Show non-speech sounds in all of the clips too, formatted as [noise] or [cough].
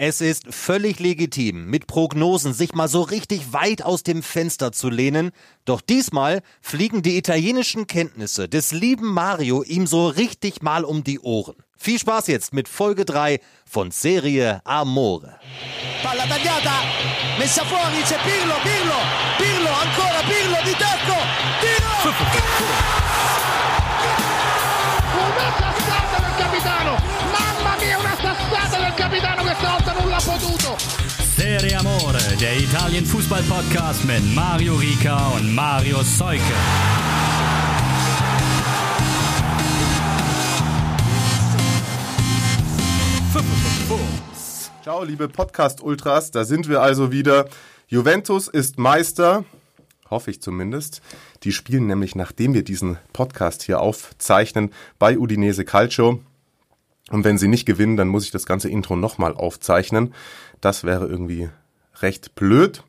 Es ist völlig legitim, mit Prognosen sich mal so richtig weit aus dem Fenster zu lehnen, doch diesmal fliegen die italienischen Kenntnisse des lieben Mario ihm so richtig mal um die Ohren. Viel Spaß jetzt mit Folge 3 von Serie Amore. Palla tagliata, messa fuori, c'è Pirlo, Pirlo, Pirlo, ancora Pirlo di tacco, tiro! Serie Amore, der Italien-Fußball-Podcast mit Mario Rika und Mario Seuke. Ciao, liebe Podcast-Ultras, da sind wir also wieder. Juventus ist Meister, hoffe ich zumindest. Die spielen nämlich, nachdem wir diesen Podcast hier aufzeichnen, bei Udinese Calcio. Und wenn sie nicht gewinnen, dann muss ich das ganze Intro nochmal aufzeichnen. Das wäre irgendwie recht blöd.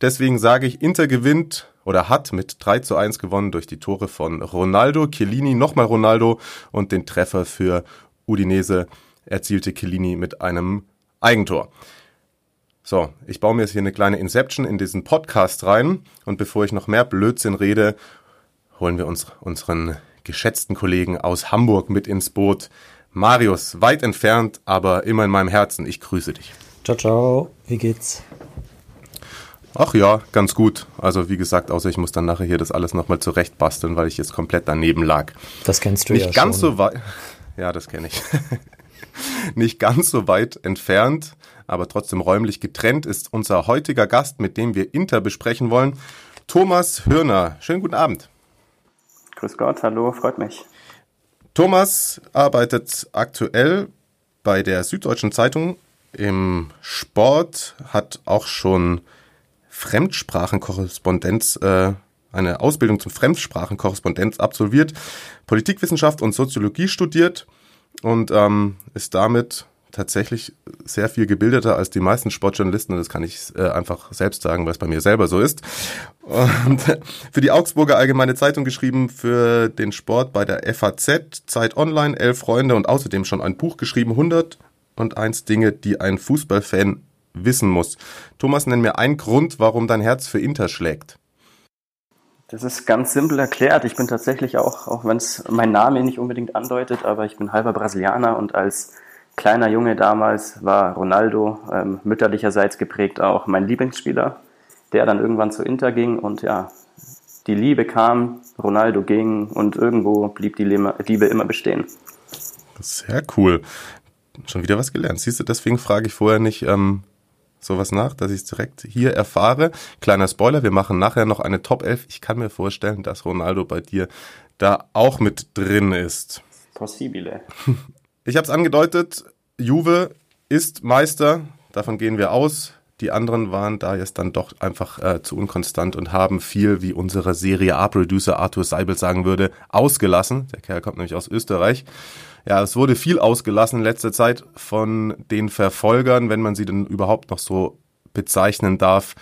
Deswegen sage ich, Inter gewinnt oder hat mit 3 zu 1 gewonnen durch die Tore von Ronaldo, Chiellini, nochmal Ronaldo und den Treffer für Udinese erzielte Chiellini mit einem Eigentor. So, ich baue mir jetzt hier eine kleine Inception in diesen Podcast rein und bevor ich noch mehr Blödsinn rede, holen wir uns unseren geschätzten Kollegen aus Hamburg mit ins Boot. Marius, weit entfernt, aber immer in meinem Herzen. Ich grüße dich. Ciao, ciao. Wie geht's? Ach ja, ganz gut. Also wie gesagt, außer ich muss dann nachher hier das alles nochmal zurechtbasteln, weil ich jetzt komplett daneben lag. Das kennst du Nicht ja ganz schon. so weit. [laughs] Ja, das kenne ich. [laughs] Nicht ganz so weit entfernt, aber trotzdem räumlich getrennt ist unser heutiger Gast, mit dem wir Inter besprechen wollen. Thomas Hörner. Schönen guten Abend. Grüß Gott, hallo, freut mich. Thomas arbeitet aktuell bei der Süddeutschen im Sport, hat auch schon Fremdsprachenkorrespondenz, äh, eine Ausbildung zum Fremdsprachenkorrespondenz absolviert, Politikwissenschaft und Soziologie studiert und ähm, ist damit tatsächlich sehr viel gebildeter als die meisten Sportjournalisten und das kann ich äh, einfach selbst sagen, weil es bei mir selber so ist. Und [laughs] für die Augsburger Allgemeine Zeitung geschrieben, für den Sport bei der FAZ, Zeit Online, elf Freunde und außerdem schon ein Buch geschrieben, 101 Dinge, die ein Fußballfan wissen muss. Thomas, nenn mir einen Grund, warum dein Herz für Inter schlägt. Das ist ganz simpel erklärt. Ich bin tatsächlich auch, auch wenn es mein Name nicht unbedingt andeutet, aber ich bin halber Brasilianer und als kleiner Junge damals war Ronaldo ähm, mütterlicherseits geprägt auch mein Lieblingsspieler, der dann irgendwann zu Inter ging und ja, die Liebe kam, Ronaldo ging und irgendwo blieb die Liebe immer bestehen. Sehr cool. Schon wieder was gelernt. Siehst du, deswegen frage ich vorher nicht ähm, sowas nach, dass ich es direkt hier erfahre. Kleiner Spoiler, wir machen nachher noch eine Top 11. Ich kann mir vorstellen, dass Ronaldo bei dir da auch mit drin ist. Possibile. Ich habe es angedeutet, Juve ist Meister, davon gehen wir aus. Die anderen waren da jetzt dann doch einfach äh, zu unkonstant und haben viel, wie unsere Serie A-Producer Arthur Seibel sagen würde, ausgelassen. Der Kerl kommt nämlich aus Österreich. Ja, es wurde viel ausgelassen in letzter Zeit von den Verfolgern, wenn man sie denn überhaupt noch so bezeichnen darf.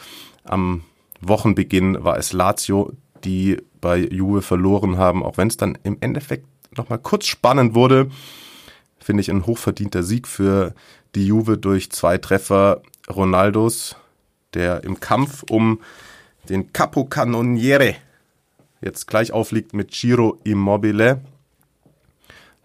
Am Wochenbeginn war es Lazio, die bei Juve verloren haben, auch wenn es dann im Endeffekt nochmal kurz spannend wurde finde ich ein hochverdienter Sieg für die Juve durch zwei Treffer Ronaldos, der im Kampf um den Capocannoniere jetzt gleich aufliegt mit Giro Immobile.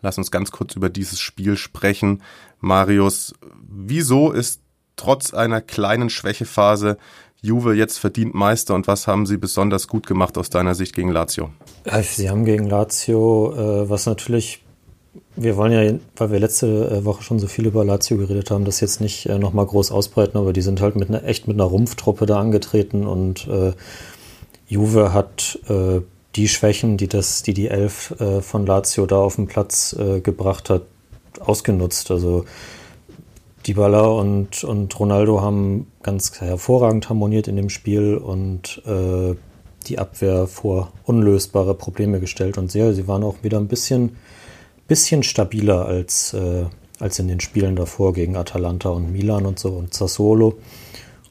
Lass uns ganz kurz über dieses Spiel sprechen. Marius, wieso ist trotz einer kleinen Schwächephase Juve jetzt verdient Meister und was haben sie besonders gut gemacht aus deiner Sicht gegen Lazio? Sie haben gegen Lazio, äh, was natürlich wir wollen ja, weil wir letzte Woche schon so viel über Lazio geredet haben, das jetzt nicht äh, nochmal groß ausbreiten, aber die sind halt mit einer, echt mit einer Rumpftruppe da angetreten und äh, Juve hat äh, die Schwächen, die das, die die Elf äh, von Lazio da auf den Platz äh, gebracht hat, ausgenutzt. Also Dybala und, und Ronaldo haben ganz hervorragend harmoniert in dem Spiel und äh, die Abwehr vor unlösbare Probleme gestellt und sehr, sie waren auch wieder ein bisschen bisschen stabiler als, äh, als in den Spielen davor gegen Atalanta und Milan und so und Sassuolo.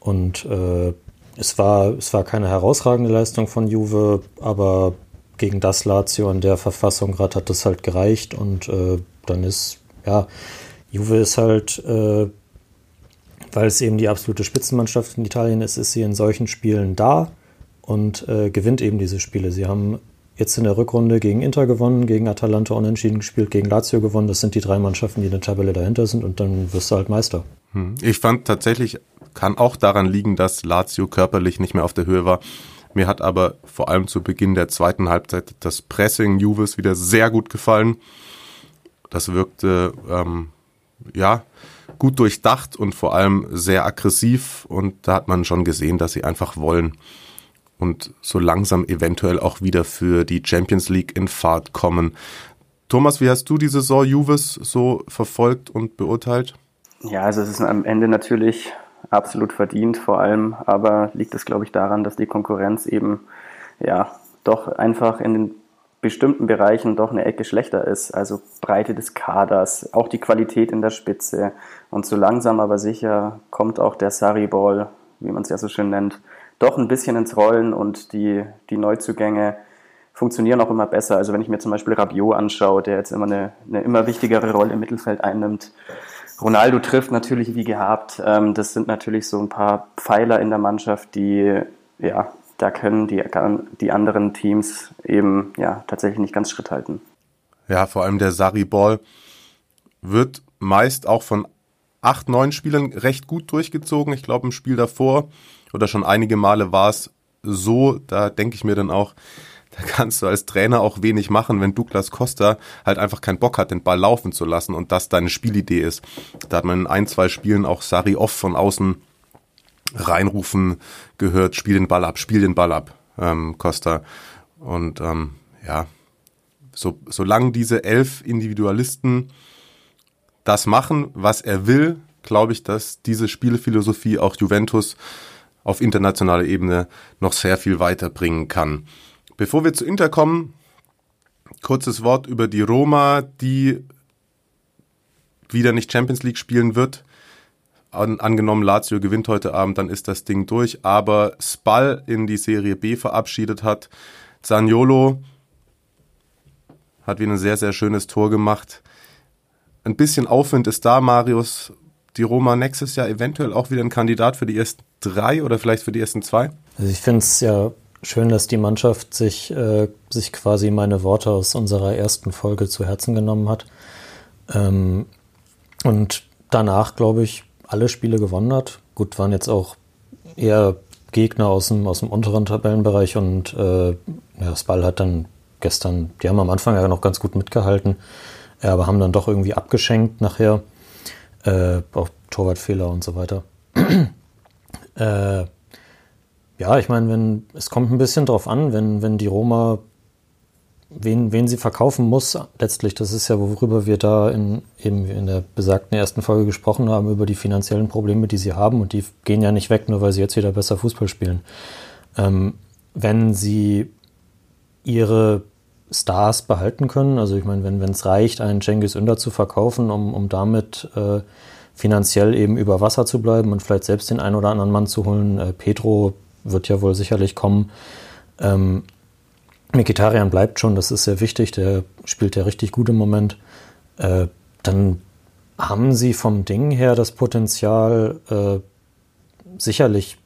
Und äh, es, war, es war keine herausragende Leistung von Juve, aber gegen das Lazio in der Verfassung gerade hat das halt gereicht und äh, dann ist, ja, Juve ist halt äh, weil es eben die absolute Spitzenmannschaft in Italien ist, ist sie in solchen Spielen da und äh, gewinnt eben diese Spiele. Sie haben jetzt in der Rückrunde gegen Inter gewonnen, gegen Atalanta unentschieden gespielt, gegen Lazio gewonnen. Das sind die drei Mannschaften, die in der Tabelle dahinter sind und dann wirst du halt Meister. Hm. Ich fand tatsächlich, kann auch daran liegen, dass Lazio körperlich nicht mehr auf der Höhe war. Mir hat aber vor allem zu Beginn der zweiten Halbzeit das Pressing Juves wieder sehr gut gefallen. Das wirkte ähm, ja gut durchdacht und vor allem sehr aggressiv und da hat man schon gesehen, dass sie einfach wollen und so langsam eventuell auch wieder für die Champions League in Fahrt kommen. Thomas, wie hast du die Saison Juves so verfolgt und beurteilt? Ja, also es ist am Ende natürlich absolut verdient, vor allem aber liegt es, glaube ich, daran, dass die Konkurrenz eben ja doch einfach in den bestimmten Bereichen doch eine Ecke schlechter ist. Also Breite des Kaders, auch die Qualität in der Spitze. Und so langsam aber sicher kommt auch der Sarri-Ball, wie man es ja so schön nennt, doch ein bisschen ins Rollen und die, die Neuzugänge funktionieren auch immer besser. Also wenn ich mir zum Beispiel Rabiot anschaue, der jetzt immer eine, eine immer wichtigere Rolle im Mittelfeld einnimmt. Ronaldo trifft natürlich wie gehabt. Ähm, das sind natürlich so ein paar Pfeiler in der Mannschaft, die, ja, da können die, die anderen Teams eben, ja, tatsächlich nicht ganz Schritt halten. Ja, vor allem der Sarri-Ball wird meist auch von acht, neun Spielern recht gut durchgezogen. Ich glaube, im Spiel davor oder schon einige Male war es so, da denke ich mir dann auch, da kannst du als Trainer auch wenig machen, wenn Douglas Costa halt einfach keinen Bock hat, den Ball laufen zu lassen und das deine Spielidee ist. Da hat man in ein, zwei Spielen auch Sari oft von außen reinrufen gehört, spiel den Ball ab, spiel den Ball ab, ähm, Costa. Und ähm, ja, so, solange diese elf Individualisten das machen, was er will, glaube ich, dass diese Spielphilosophie auch Juventus auf internationaler Ebene noch sehr viel weiterbringen kann. Bevor wir zu Inter kommen, kurzes Wort über die Roma, die wieder nicht Champions League spielen wird. An, angenommen, Lazio gewinnt heute Abend, dann ist das Ding durch. Aber Spal in die Serie B verabschiedet hat. Zaniolo hat wieder ein sehr, sehr schönes Tor gemacht. Ein bisschen Aufwind ist da, Marius die Roma nächstes Jahr eventuell auch wieder ein Kandidat für die ersten drei oder vielleicht für die ersten zwei? Also ich finde es ja schön, dass die Mannschaft sich, äh, sich quasi meine Worte aus unserer ersten Folge zu Herzen genommen hat. Ähm, und danach, glaube ich, alle Spiele gewonnen hat. Gut, waren jetzt auch eher Gegner aus dem, aus dem unteren Tabellenbereich und äh, ja, das Ball hat dann gestern, die haben am Anfang ja noch ganz gut mitgehalten, aber haben dann doch irgendwie abgeschenkt nachher äh, auch Torwartfehler und so weiter. [clears throat] äh, ja, ich meine, wenn es kommt ein bisschen drauf an, wenn, wenn die Roma wen, wen sie verkaufen muss, letztlich, das ist ja, worüber wir da in, eben in der besagten ersten Folge gesprochen haben, über die finanziellen Probleme, die sie haben und die gehen ja nicht weg, nur weil sie jetzt wieder besser Fußball spielen. Ähm, wenn sie ihre Stars behalten können. Also ich meine, wenn es reicht, einen Cengiz Ünder zu verkaufen, um, um damit äh, finanziell eben über Wasser zu bleiben und vielleicht selbst den einen oder anderen Mann zu holen. Äh, Petro wird ja wohl sicherlich kommen. Ähm, Mikitarian bleibt schon, das ist sehr wichtig, der spielt ja richtig gut im Moment. Äh, dann haben sie vom Ding her das Potenzial, äh, sicherlich,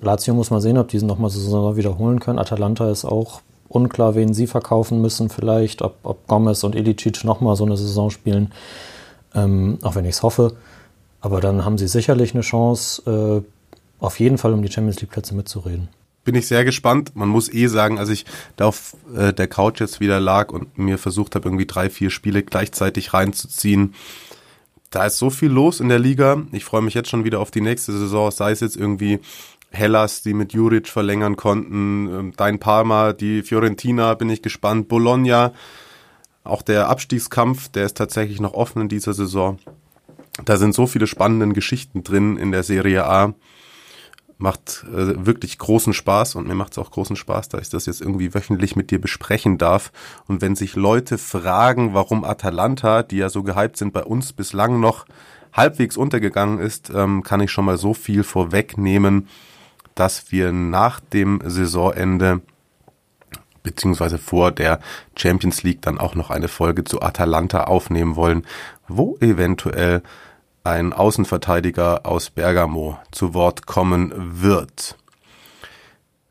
Lazio muss mal sehen, ob die nochmal so wiederholen können. Atalanta ist auch unklar, wen sie verkaufen müssen, vielleicht, ob, ob Gomez und Ilicic nochmal so eine Saison spielen, ähm, auch wenn ich es hoffe. Aber dann haben sie sicherlich eine Chance, äh, auf jeden Fall um die Champions League-Plätze mitzureden. Bin ich sehr gespannt. Man muss eh sagen, als ich da auf äh, der Couch jetzt wieder lag und mir versucht habe, irgendwie drei, vier Spiele gleichzeitig reinzuziehen, da ist so viel los in der Liga. Ich freue mich jetzt schon wieder auf die nächste Saison, sei es jetzt irgendwie Hellas, die mit Juric verlängern konnten, ähm, Dein Parma, die Fiorentina, bin ich gespannt, Bologna, auch der Abstiegskampf, der ist tatsächlich noch offen in dieser Saison. Da sind so viele spannende Geschichten drin in der Serie A. Macht äh, wirklich großen Spaß und mir macht es auch großen Spaß, da ich das jetzt irgendwie wöchentlich mit dir besprechen darf. Und wenn sich Leute fragen, warum Atalanta, die ja so gehypt sind, bei uns bislang noch halbwegs untergegangen ist, ähm, kann ich schon mal so viel vorwegnehmen dass wir nach dem Saisonende beziehungsweise vor der Champions League dann auch noch eine Folge zu Atalanta aufnehmen wollen, wo eventuell ein Außenverteidiger aus Bergamo zu Wort kommen wird.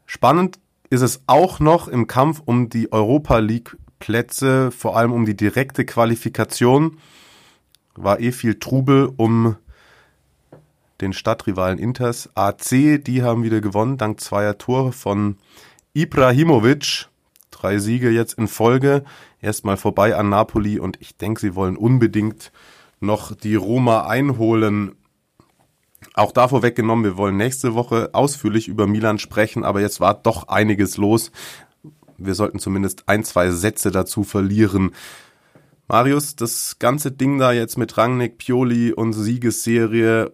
Spannend ist es auch noch im Kampf um die Europa League Plätze, vor allem um die direkte Qualifikation. War eh viel Trubel um den Stadtrivalen Inters. AC, die haben wieder gewonnen, dank zweier Tore von Ibrahimovic. Drei Siege jetzt in Folge. Erstmal vorbei an Napoli und ich denke, sie wollen unbedingt noch die Roma einholen. Auch davor weggenommen, wir wollen nächste Woche ausführlich über Milan sprechen, aber jetzt war doch einiges los. Wir sollten zumindest ein, zwei Sätze dazu verlieren. Marius, das ganze Ding da jetzt mit Rangnick, Pioli und Siegesserie,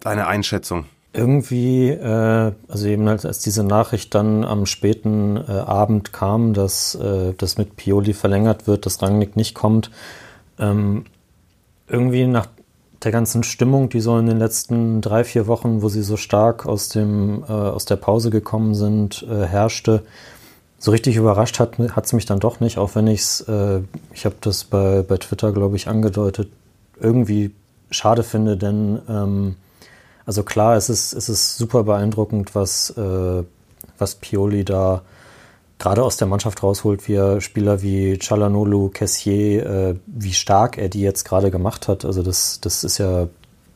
deine Einschätzung? Irgendwie, äh, also eben als, als diese Nachricht dann am späten äh, Abend kam, dass äh, das mit Pioli verlängert wird, dass Rangnick nicht kommt, ähm, irgendwie nach der ganzen Stimmung, die so in den letzten drei, vier Wochen, wo sie so stark aus, dem, äh, aus der Pause gekommen sind, äh, herrschte, so richtig überrascht hat es mich dann doch nicht, auch wenn ich es, äh, ich habe das bei, bei Twitter, glaube ich, angedeutet, irgendwie schade finde, denn ähm, also klar, es ist, es ist super beeindruckend, was, äh, was Pioli da gerade aus der Mannschaft rausholt, wie er Spieler wie Chalanolu, Kessier, äh, wie stark er die jetzt gerade gemacht hat. Also das, das ist ja,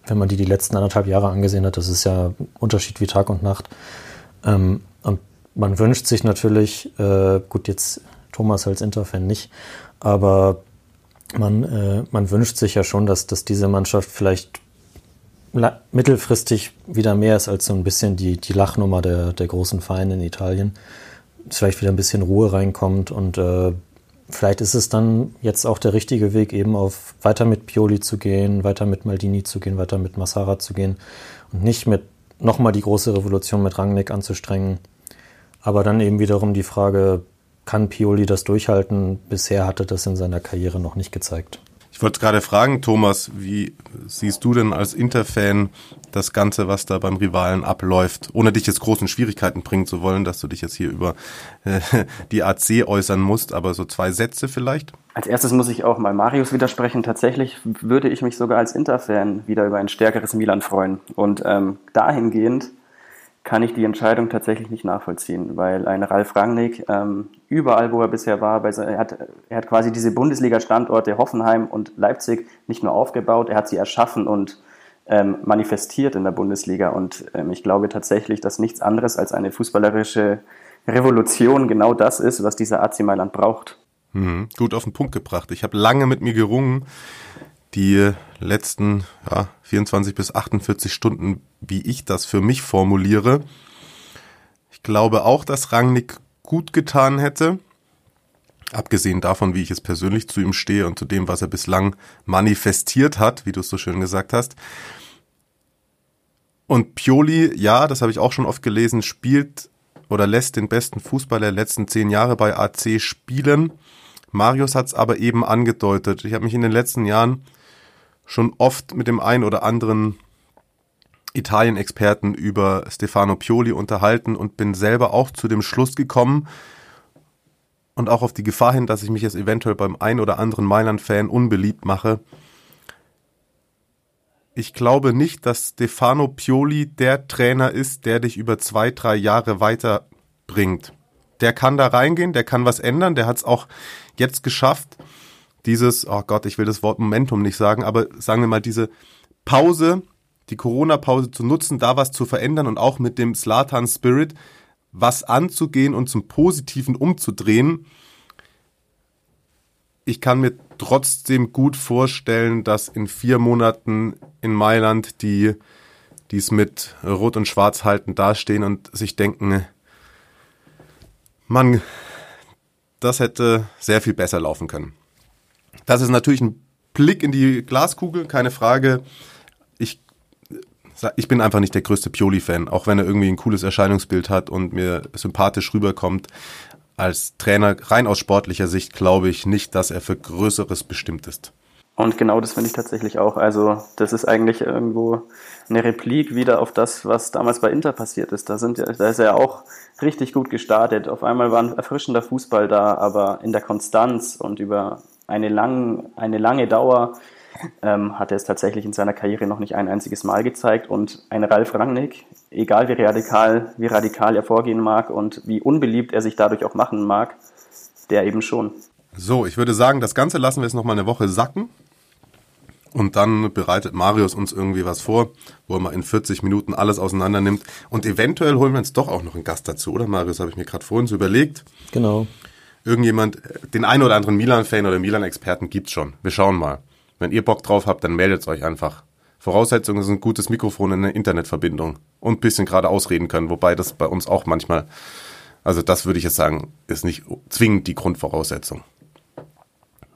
wenn man die die letzten anderthalb Jahre angesehen hat, das ist ja Unterschied wie Tag und Nacht. Ähm, und man wünscht sich natürlich, äh, gut, jetzt Thomas als Interfan nicht, aber man, äh, man wünscht sich ja schon, dass, dass diese Mannschaft vielleicht mittelfristig wieder mehr ist als so ein bisschen die, die Lachnummer der, der großen Vereine in Italien vielleicht wieder ein bisschen Ruhe reinkommt und äh, vielleicht ist es dann jetzt auch der richtige Weg, eben auf weiter mit Pioli zu gehen, weiter mit Maldini zu gehen, weiter mit Massara zu gehen und nicht mit nochmal die große Revolution mit Rangnick anzustrengen. Aber dann eben wiederum die Frage, kann Pioli das durchhalten? Bisher hatte das in seiner Karriere noch nicht gezeigt. Ich wollte gerade fragen, Thomas, wie siehst du denn als Interfan das Ganze, was da beim Rivalen abläuft, ohne dich jetzt großen Schwierigkeiten bringen zu wollen, dass du dich jetzt hier über äh, die AC äußern musst, aber so zwei Sätze vielleicht? Als erstes muss ich auch mal Marius widersprechen. Tatsächlich würde ich mich sogar als Interfan wieder über ein stärkeres Milan freuen. Und ähm, dahingehend kann ich die Entscheidung tatsächlich nicht nachvollziehen, weil ein Ralf Rangnick ähm, überall, wo er bisher war, er, hat, er hat quasi diese Bundesliga-Standorte Hoffenheim und Leipzig nicht nur aufgebaut, er hat sie erschaffen und ähm, manifestiert in der Bundesliga. Und ähm, ich glaube tatsächlich, dass nichts anderes als eine fußballerische Revolution genau das ist, was dieser AC Mailand braucht. Mhm, gut auf den Punkt gebracht. Ich habe lange mit mir gerungen, die letzten ja, 24 bis 48 Stunden, wie ich das für mich formuliere. Ich glaube auch, dass Rangnick gut getan hätte. Abgesehen davon, wie ich es persönlich zu ihm stehe und zu dem, was er bislang manifestiert hat, wie du es so schön gesagt hast. Und Pioli, ja, das habe ich auch schon oft gelesen, spielt oder lässt den besten Fußball der letzten zehn Jahre bei AC spielen. Marius hat es aber eben angedeutet. Ich habe mich in den letzten Jahren schon oft mit dem einen oder anderen Italien-Experten über Stefano Pioli unterhalten und bin selber auch zu dem Schluss gekommen und auch auf die Gefahr hin, dass ich mich jetzt eventuell beim einen oder anderen Mailand-Fan unbeliebt mache. Ich glaube nicht, dass Stefano Pioli der Trainer ist, der dich über zwei, drei Jahre weiterbringt. Der kann da reingehen, der kann was ändern, der hat es auch jetzt geschafft, dieses, oh Gott, ich will das Wort Momentum nicht sagen, aber sagen wir mal diese Pause, die Corona-Pause zu nutzen, da was zu verändern und auch mit dem Slatan-Spirit was anzugehen und zum Positiven umzudrehen. Ich kann mir trotzdem gut vorstellen, dass in vier Monaten in Mailand die, die es mit Rot und Schwarz halten, dastehen und sich denken, Mann, das hätte sehr viel besser laufen können. Das ist natürlich ein Blick in die Glaskugel, keine Frage. Ich, ich bin einfach nicht der größte Pioli-Fan, auch wenn er irgendwie ein cooles Erscheinungsbild hat und mir sympathisch rüberkommt. Als Trainer rein aus sportlicher Sicht glaube ich nicht, dass er für Größeres bestimmt ist. Und genau das finde ich tatsächlich auch. Also, das ist eigentlich irgendwo eine Replik wieder auf das, was damals bei Inter passiert ist. Da, sind, da ist er ja auch richtig gut gestartet. Auf einmal war ein erfrischender Fußball da, aber in der Konstanz und über eine, lang, eine lange Dauer ähm, hat er es tatsächlich in seiner Karriere noch nicht ein einziges Mal gezeigt. Und ein Ralf Rangnick, egal wie radikal, wie radikal er vorgehen mag und wie unbeliebt er sich dadurch auch machen mag, der eben schon. So, ich würde sagen, das Ganze lassen wir jetzt noch mal eine Woche sacken. Und dann bereitet Marius uns irgendwie was vor, wo er mal in 40 Minuten alles auseinander nimmt. Und eventuell holen wir uns doch auch noch einen Gast dazu, oder Marius? Habe ich mir gerade vorhin so überlegt. Genau. Irgendjemand, den einen oder anderen Milan-Fan oder Milan-Experten gibt's schon. Wir schauen mal. Wenn ihr Bock drauf habt, dann meldet euch einfach. Voraussetzung ist ein gutes Mikrofon und eine Internetverbindung. Und ein bisschen gerade ausreden können, wobei das bei uns auch manchmal, also das würde ich jetzt sagen, ist nicht zwingend die Grundvoraussetzung.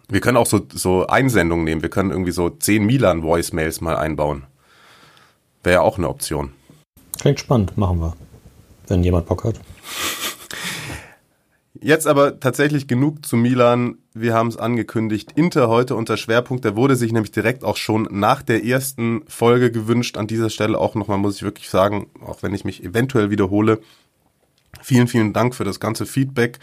Wir können auch so, so Einsendungen nehmen. Wir können irgendwie so 10 Milan-Voicemails mal einbauen. Wäre ja auch eine Option. Klingt spannend, machen wir. Wenn jemand Bock hat. Jetzt aber tatsächlich genug zu Milan. Wir haben es angekündigt. Inter heute unter Schwerpunkt. Der wurde sich nämlich direkt auch schon nach der ersten Folge gewünscht. An dieser Stelle auch nochmal muss ich wirklich sagen, auch wenn ich mich eventuell wiederhole, vielen, vielen Dank für das ganze Feedback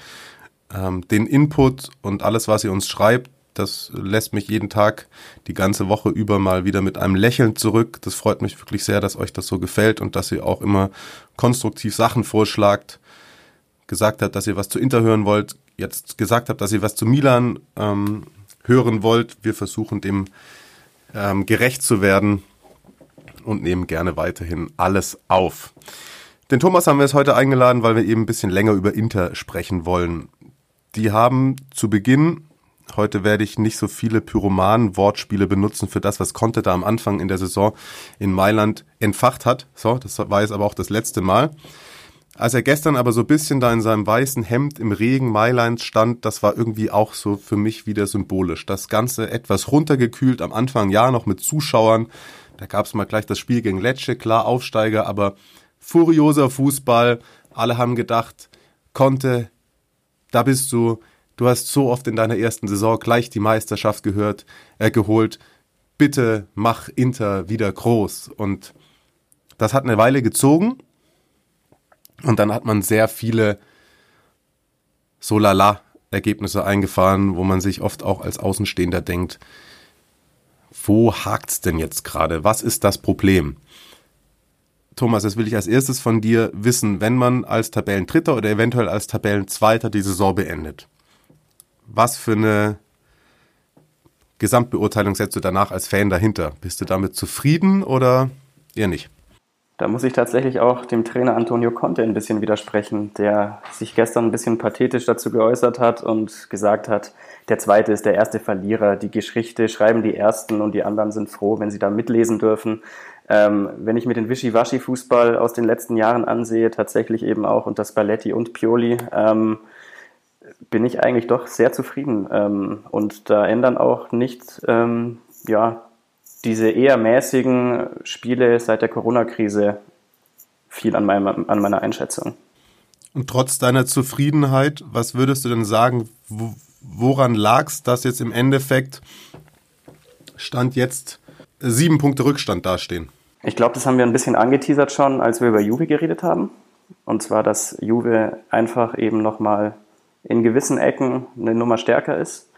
ähm, den Input und alles, was ihr uns schreibt, das lässt mich jeden Tag die ganze Woche über mal wieder mit einem Lächeln zurück. Das freut mich wirklich sehr, dass euch das so gefällt und dass ihr auch immer konstruktiv Sachen vorschlagt. Gesagt habt, dass ihr was zu Inter hören wollt, jetzt gesagt habt, dass ihr was zu Milan ähm, hören wollt. Wir versuchen dem ähm, gerecht zu werden und nehmen gerne weiterhin alles auf. Den Thomas haben wir es heute eingeladen, weil wir eben ein bisschen länger über Inter sprechen wollen. Die haben zu Beginn, heute werde ich nicht so viele Pyromanen-Wortspiele benutzen für das, was Conte da am Anfang in der Saison in Mailand entfacht hat. So, das war jetzt aber auch das letzte Mal. Als er gestern aber so ein bisschen da in seinem weißen Hemd im Regen Mailands stand, das war irgendwie auch so für mich wieder symbolisch. Das Ganze etwas runtergekühlt, am Anfang ja noch mit Zuschauern. Da gab es mal gleich das Spiel gegen Lecce, klar Aufsteiger, aber furioser Fußball. Alle haben gedacht, Conte da bist du, du hast so oft in deiner ersten Saison gleich die Meisterschaft gehört, äh, geholt. Bitte mach Inter wieder groß. Und das hat eine Weile gezogen. Und dann hat man sehr viele so lala Ergebnisse eingefahren, wo man sich oft auch als Außenstehender denkt, wo hakt's denn jetzt gerade? Was ist das Problem? Thomas, das will ich als erstes von dir wissen, wenn man als Tabellendritter oder eventuell als Tabellenzweiter die Saison beendet. Was für eine Gesamtbeurteilung setzt du danach als Fan dahinter? Bist du damit zufrieden oder eher nicht? Da muss ich tatsächlich auch dem Trainer Antonio Conte ein bisschen widersprechen, der sich gestern ein bisschen pathetisch dazu geäußert hat und gesagt hat, der zweite ist der erste Verlierer. Die Geschichte schreiben die ersten und die anderen sind froh, wenn sie da mitlesen dürfen. Ähm, wenn ich mir den Wischiwaschi-Fußball aus den letzten Jahren ansehe, tatsächlich eben auch unter Spalletti und Pioli, ähm, bin ich eigentlich doch sehr zufrieden. Ähm, und da ändern auch nicht ähm, ja, diese eher mäßigen Spiele seit der Corona-Krise viel an, meinem, an meiner Einschätzung. Und trotz deiner Zufriedenheit, was würdest du denn sagen, woran lag es, dass jetzt im Endeffekt Stand jetzt sieben Punkte Rückstand dastehen? Ich glaube, das haben wir ein bisschen angeteasert schon, als wir über Juve geredet haben. Und zwar, dass Juve einfach eben nochmal in gewissen Ecken eine Nummer stärker ist.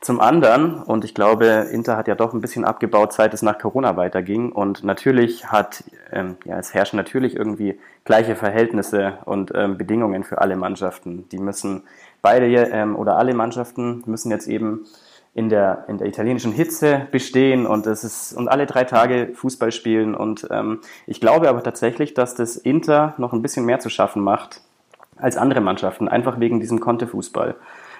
Zum anderen, und ich glaube, Inter hat ja doch ein bisschen abgebaut, seit es nach Corona weiterging. Und natürlich hat, ähm, ja, es herrschen natürlich irgendwie gleiche Verhältnisse und ähm, Bedingungen für alle Mannschaften. Die müssen beide ähm, oder alle Mannschaften müssen jetzt eben in der, in der italienischen Hitze bestehen und es ist und alle drei Tage Fußball spielen. Und ähm, ich glaube aber tatsächlich, dass das Inter noch ein bisschen mehr zu schaffen macht als andere Mannschaften, einfach wegen diesem Konterfußball.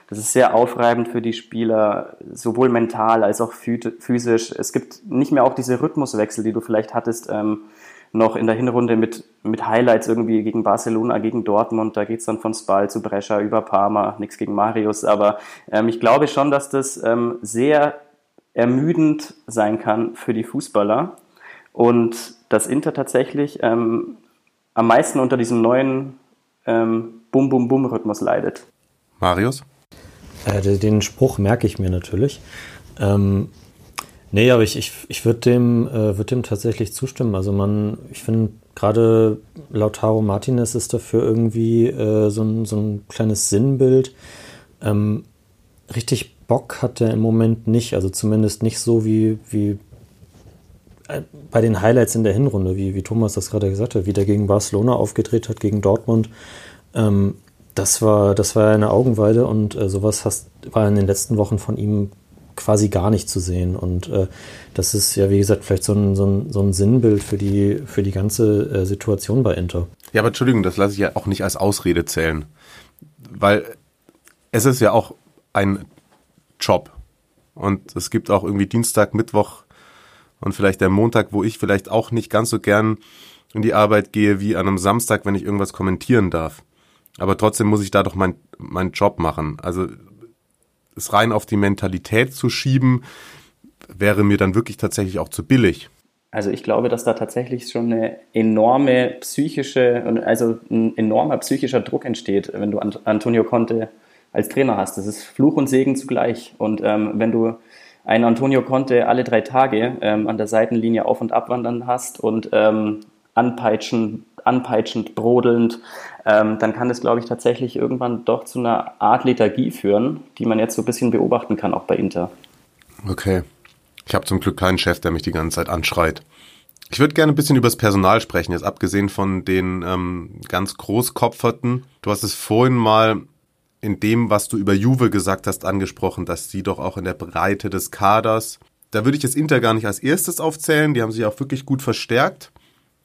Das ist sehr aufreibend für die Spieler, sowohl mental als auch physisch. Es gibt nicht mehr auch diese Rhythmuswechsel, die du vielleicht hattest ähm, noch in der Hinrunde mit, mit Highlights irgendwie gegen Barcelona, gegen Dortmund. Da geht's dann von Spal zu Brescia über Parma, nichts gegen Marius. Aber ähm, ich glaube schon, dass das ähm, sehr ermüdend sein kann für die Fußballer. Und dass Inter tatsächlich ähm, am meisten unter diesem neuen ähm, Bum-Bum-Bum-Rhythmus leidet. Marius? Äh, den Spruch merke ich mir natürlich. Ähm, Nee, aber ich, ich, ich würde dem, äh, würd dem tatsächlich zustimmen. Also man, ich finde gerade Lautaro Martinez ist dafür irgendwie äh, so, ein, so ein kleines Sinnbild. Ähm, richtig Bock hat er im Moment nicht, also zumindest nicht so wie, wie äh, bei den Highlights in der Hinrunde, wie, wie Thomas das gerade gesagt hat, wie der gegen Barcelona aufgedreht hat, gegen Dortmund. Ähm, das war, das war eine Augenweide und äh, sowas hast, war in den letzten Wochen von ihm quasi gar nicht zu sehen. Und äh, das ist ja, wie gesagt, vielleicht so ein, so ein, so ein Sinnbild für die, für die ganze äh, Situation bei Inter. Ja, aber Entschuldigung, das lasse ich ja auch nicht als Ausrede zählen. Weil es ist ja auch ein Job. Und es gibt auch irgendwie Dienstag, Mittwoch und vielleicht der Montag, wo ich vielleicht auch nicht ganz so gern in die Arbeit gehe wie an einem Samstag, wenn ich irgendwas kommentieren darf. Aber trotzdem muss ich da doch meinen mein Job machen. Also es rein auf die Mentalität zu schieben, wäre mir dann wirklich tatsächlich auch zu billig. Also ich glaube, dass da tatsächlich schon eine enorme psychische, also ein enormer psychischer Druck entsteht, wenn du Antonio Conte als Trainer hast. Das ist Fluch und Segen zugleich. Und ähm, wenn du einen Antonio Conte alle drei Tage ähm, an der Seitenlinie auf und abwandern hast und ähm, anpeitschen, anpeitschend, brodelnd, ähm, dann kann das, glaube ich, tatsächlich irgendwann doch zu einer Art Lethargie führen, die man jetzt so ein bisschen beobachten kann, auch bei Inter. Okay. Ich habe zum Glück keinen Chef, der mich die ganze Zeit anschreit. Ich würde gerne ein bisschen über das Personal sprechen, jetzt abgesehen von den ähm, ganz Großkopferten. Du hast es vorhin mal in dem, was du über Juve gesagt hast, angesprochen, dass sie doch auch in der Breite des Kaders. Da würde ich jetzt Inter gar nicht als erstes aufzählen, die haben sich auch wirklich gut verstärkt.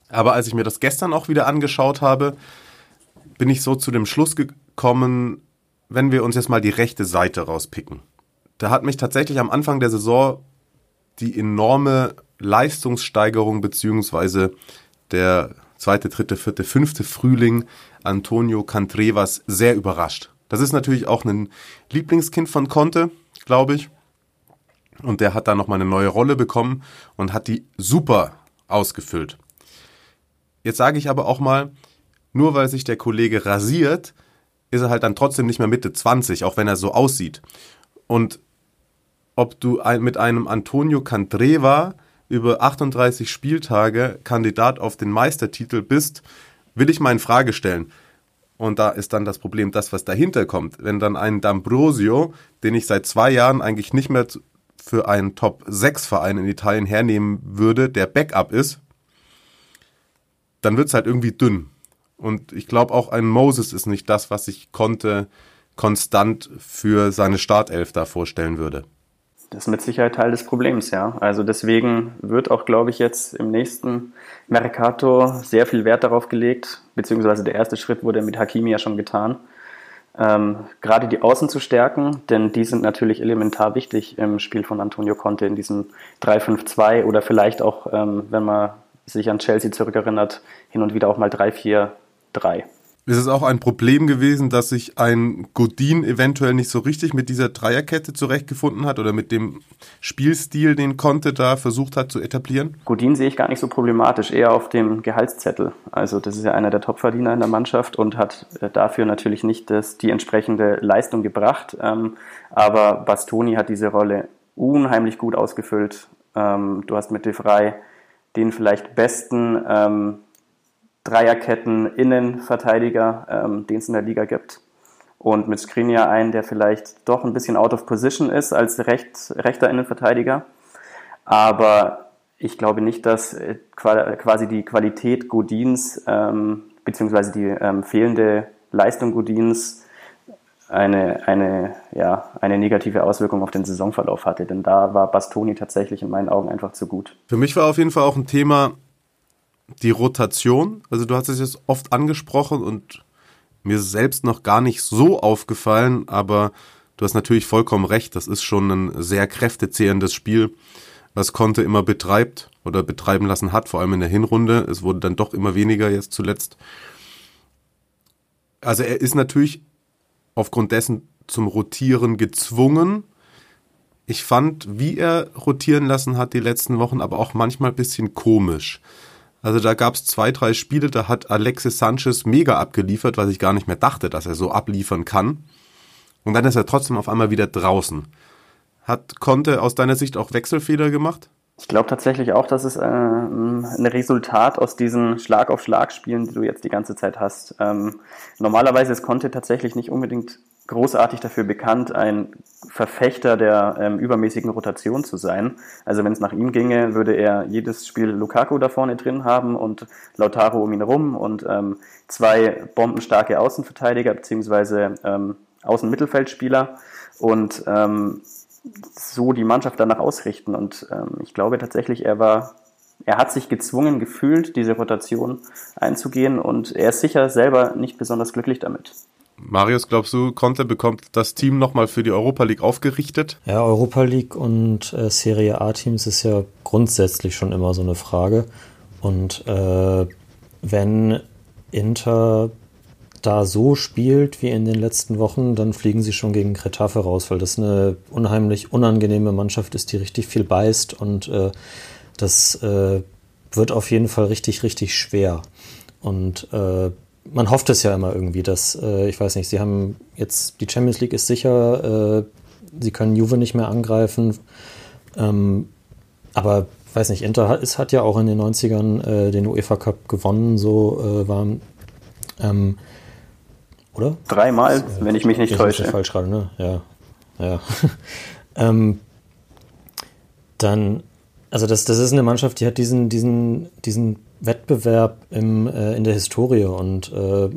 Aber als ich mir das gestern auch wieder angeschaut habe, bin ich so zu dem Schluss gekommen, wenn wir uns jetzt mal die rechte Seite rauspicken. Da hat mich tatsächlich am Anfang der Saison die enorme Leistungssteigerung beziehungsweise der zweite, dritte, vierte, fünfte Frühling Antonio Cantrevas sehr überrascht. Das ist natürlich auch ein Lieblingskind von Conte, glaube ich. Und der hat da nochmal eine neue Rolle bekommen und hat die super ausgefüllt. Jetzt sage ich aber auch mal, nur weil sich der Kollege rasiert, ist er halt dann trotzdem nicht mehr Mitte 20, auch wenn er so aussieht. Und ob du mit einem Antonio Candreva über 38 Spieltage Kandidat auf den Meistertitel bist, will ich mal in Frage stellen. Und da ist dann das Problem, das, was dahinter kommt. Wenn dann ein D'Ambrosio, den ich seit zwei Jahren eigentlich nicht mehr für einen Top-6-Verein in Italien hernehmen würde, der Backup ist, dann wird es halt irgendwie dünn. Und ich glaube auch ein Moses ist nicht das, was ich konnte konstant für seine Startelf da vorstellen würde. Das ist mit Sicherheit Teil des Problems, ja. Also deswegen wird auch, glaube ich, jetzt im nächsten Mercato sehr viel Wert darauf gelegt, beziehungsweise der erste Schritt wurde mit Hakimi ja schon getan, ähm, gerade die Außen zu stärken, denn die sind natürlich elementar wichtig im Spiel von Antonio Conte in diesem 3-5-2 oder vielleicht auch, ähm, wenn man sich an Chelsea zurückerinnert, hin und wieder auch mal 3-4-3. Ist es auch ein Problem gewesen, dass sich ein Godin eventuell nicht so richtig mit dieser Dreierkette zurechtgefunden hat oder mit dem Spielstil, den Conte da versucht hat zu etablieren? Godin sehe ich gar nicht so problematisch, eher auf dem Gehaltszettel. Also das ist ja einer der Topverdiener in der Mannschaft und hat äh, dafür natürlich nicht das, die entsprechende Leistung gebracht. Ähm, aber Bastoni hat diese Rolle unheimlich gut ausgefüllt. Ähm, du hast mit De Vrij den vielleicht besten ähm, Dreierketten Innenverteidiger, ähm, den es in der Liga gibt. Und mit Skriniar einen, der vielleicht doch ein bisschen out of position ist als recht, rechter Innenverteidiger. Aber ich glaube nicht, dass äh, quasi die Qualität Godins ähm, beziehungsweise die ähm, fehlende Leistung Godins eine, eine, ja, eine negative Auswirkung auf den Saisonverlauf hatte. Denn da war Bastoni tatsächlich in meinen Augen einfach zu gut. Für mich war auf jeden Fall auch ein Thema die Rotation. Also du hast es jetzt oft angesprochen und mir selbst noch gar nicht so aufgefallen, aber du hast natürlich vollkommen recht. Das ist schon ein sehr kräftezehrendes Spiel, was Conte immer betreibt oder betreiben lassen hat, vor allem in der Hinrunde. Es wurde dann doch immer weniger jetzt zuletzt. Also er ist natürlich aufgrund dessen zum Rotieren gezwungen. Ich fand, wie er rotieren lassen hat die letzten Wochen, aber auch manchmal ein bisschen komisch. Also da gab es zwei, drei Spiele, da hat Alexis Sanchez mega abgeliefert, was ich gar nicht mehr dachte, dass er so abliefern kann. Und dann ist er trotzdem auf einmal wieder draußen. Hat Conte aus deiner Sicht auch Wechselfehler gemacht? Ich glaube tatsächlich auch, dass es äh, ein Resultat aus diesen Schlag-auf-Schlag-Spielen, die du jetzt die ganze Zeit hast. Ähm, normalerweise ist Conte tatsächlich nicht unbedingt großartig dafür bekannt, ein Verfechter der ähm, übermäßigen Rotation zu sein. Also wenn es nach ihm ginge, würde er jedes Spiel Lukaku da vorne drin haben und Lautaro um ihn rum und ähm, zwei bombenstarke Außenverteidiger beziehungsweise ähm, Außenmittelfeldspieler und ähm, so die Mannschaft danach ausrichten. Und ähm, ich glaube tatsächlich, er war er hat sich gezwungen gefühlt, diese Rotation einzugehen und er ist sicher selber nicht besonders glücklich damit. Marius, glaubst du, Conte bekommt das Team nochmal für die Europa League aufgerichtet? Ja, Europa League und äh, Serie A-Teams ist ja grundsätzlich schon immer so eine Frage. Und äh, wenn Inter da so spielt wie in den letzten Wochen, dann fliegen sie schon gegen Kretafe raus, weil das eine unheimlich unangenehme Mannschaft ist, die richtig viel beißt und äh, das äh, wird auf jeden Fall richtig, richtig schwer. Und äh, man hofft es ja immer irgendwie, dass, äh, ich weiß nicht, sie haben jetzt, die Champions League ist sicher, äh, sie können Juve nicht mehr angreifen. Ähm, aber, weiß nicht, Inter hat, es hat ja auch in den 90ern äh, den UEFA Cup gewonnen, so äh, war, ähm, oder? Dreimal, das, wenn ich mich nicht täusche. falsch gerade, ne? Ja, ja. [laughs] ähm, dann, also das, das ist eine Mannschaft, die hat diesen, diesen, diesen Wettbewerb im, äh, in der Historie und äh,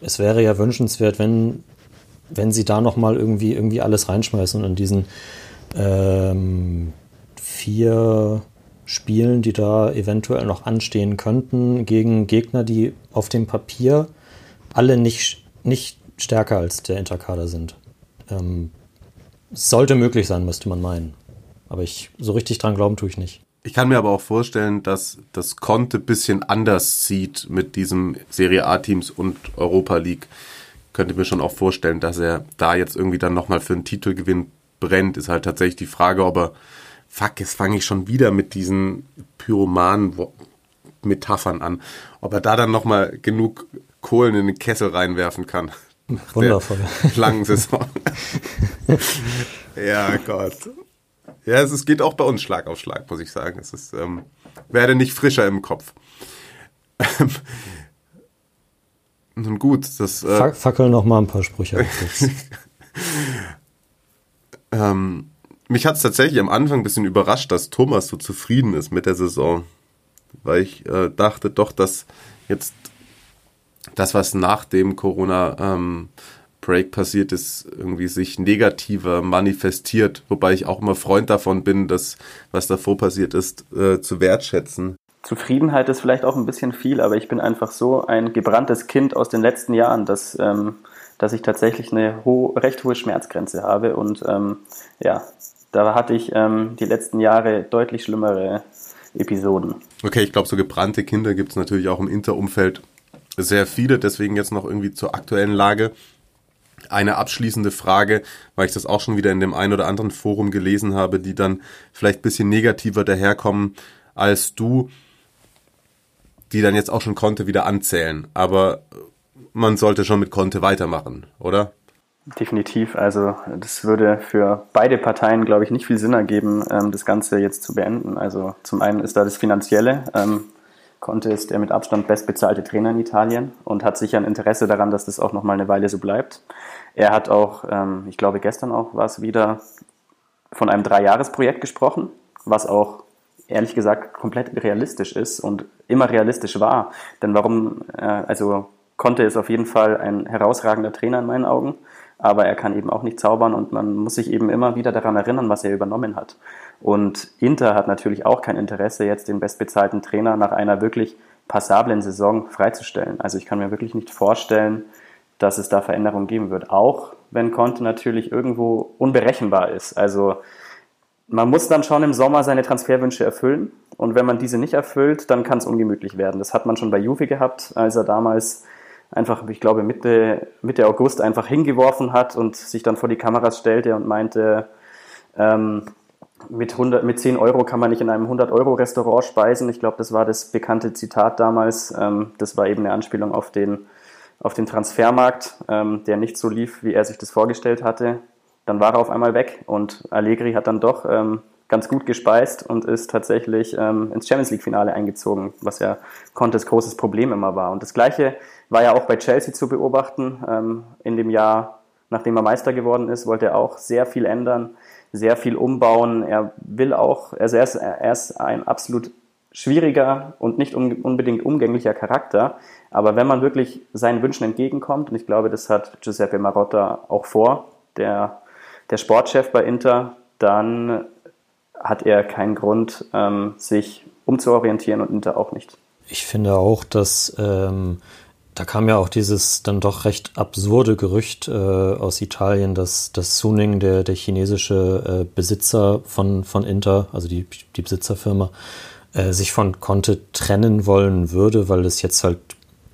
es wäre ja wünschenswert, wenn, wenn sie da nochmal irgendwie, irgendwie alles reinschmeißen und in diesen ähm, vier Spielen, die da eventuell noch anstehen könnten, gegen Gegner, die auf dem Papier alle nicht, nicht stärker als der Interkader sind. Ähm, sollte möglich sein, müsste man meinen. Aber ich so richtig dran glauben tue ich nicht. Ich kann mir aber auch vorstellen, dass das Conte ein bisschen anders sieht mit diesem Serie A-Teams und Europa League. Könnte mir schon auch vorstellen, dass er da jetzt irgendwie dann nochmal für einen Titelgewinn brennt. Ist halt tatsächlich die Frage, ob er, fuck, jetzt fange ich schon wieder mit diesen pyromanen Metaphern an. Ob er da dann nochmal genug Kohlen in den Kessel reinwerfen kann. Wundervoll. Langen Saison. [laughs] ja, Gott. Ja, es, es geht auch bei uns Schlag auf Schlag, muss ich sagen. Es ist, ähm, werde nicht frischer im Kopf. [laughs] Nun gut, das. Äh, Fackel noch mal ein paar Sprüche. [laughs] ähm, mich hat es tatsächlich am Anfang ein bisschen überrascht, dass Thomas so zufrieden ist mit der Saison. Weil ich äh, dachte doch, dass jetzt das, was nach dem Corona ähm, Break passiert ist, irgendwie sich negativer manifestiert, wobei ich auch immer Freund davon bin, das, was davor passiert ist, äh, zu wertschätzen. Zufriedenheit ist vielleicht auch ein bisschen viel, aber ich bin einfach so ein gebranntes Kind aus den letzten Jahren, dass, ähm, dass ich tatsächlich eine ho recht hohe Schmerzgrenze habe und ähm, ja, da hatte ich ähm, die letzten Jahre deutlich schlimmere Episoden. Okay, ich glaube, so gebrannte Kinder gibt es natürlich auch im Interumfeld sehr viele, deswegen jetzt noch irgendwie zur aktuellen Lage eine abschließende Frage, weil ich das auch schon wieder in dem einen oder anderen Forum gelesen habe, die dann vielleicht ein bisschen negativer daherkommen als du, die dann jetzt auch schon Konte wieder anzählen. Aber man sollte schon mit Konte weitermachen, oder? Definitiv. Also das würde für beide Parteien, glaube ich, nicht viel Sinn ergeben, ähm, das Ganze jetzt zu beenden. Also zum einen ist da das Finanzielle. Conte ist der mit Abstand bestbezahlte Trainer in Italien und hat sicher ein Interesse daran, dass das auch noch mal eine Weile so bleibt. Er hat auch, ähm, ich glaube gestern auch war es wieder, von einem Dreijahresprojekt gesprochen, was auch ehrlich gesagt komplett realistisch ist und immer realistisch war. Denn warum, äh, also Conte ist auf jeden Fall ein herausragender Trainer in meinen Augen, aber er kann eben auch nicht zaubern und man muss sich eben immer wieder daran erinnern, was er übernommen hat. Und Inter hat natürlich auch kein Interesse, jetzt den bestbezahlten Trainer nach einer wirklich passablen Saison freizustellen. Also ich kann mir wirklich nicht vorstellen, dass es da Veränderungen geben wird. Auch wenn Conte natürlich irgendwo unberechenbar ist. Also man muss dann schon im Sommer seine Transferwünsche erfüllen. Und wenn man diese nicht erfüllt, dann kann es ungemütlich werden. Das hat man schon bei Juve gehabt, als er damals einfach, ich glaube, Mitte, Mitte August einfach hingeworfen hat und sich dann vor die Kameras stellte und meinte, ähm, mit, 100, mit 10 Euro kann man nicht in einem 100-Euro-Restaurant speisen. Ich glaube, das war das bekannte Zitat damals. Ähm, das war eben eine Anspielung auf den, auf den Transfermarkt, ähm, der nicht so lief, wie er sich das vorgestellt hatte. Dann war er auf einmal weg und Allegri hat dann doch ähm, ganz gut gespeist und ist tatsächlich ähm, ins Champions League-Finale eingezogen, was ja Contes großes Problem immer war. Und das Gleiche war ja auch bei Chelsea zu beobachten ähm, in dem Jahr nachdem er Meister geworden ist, wollte er auch sehr viel ändern, sehr viel umbauen. Er will auch, also er ist, er ist ein absolut schwieriger und nicht unbedingt umgänglicher Charakter. Aber wenn man wirklich seinen Wünschen entgegenkommt, und ich glaube, das hat Giuseppe Marotta auch vor, der, der Sportchef bei Inter, dann hat er keinen Grund, ähm, sich umzuorientieren und Inter auch nicht. Ich finde auch, dass ähm, da kam ja auch dieses dann doch recht absurde Gerücht äh, aus Italien, dass, dass Suning, der, der chinesische äh, Besitzer von, von Inter, also die, die Besitzerfirma, äh, sich von Conte trennen wollen würde, weil es jetzt halt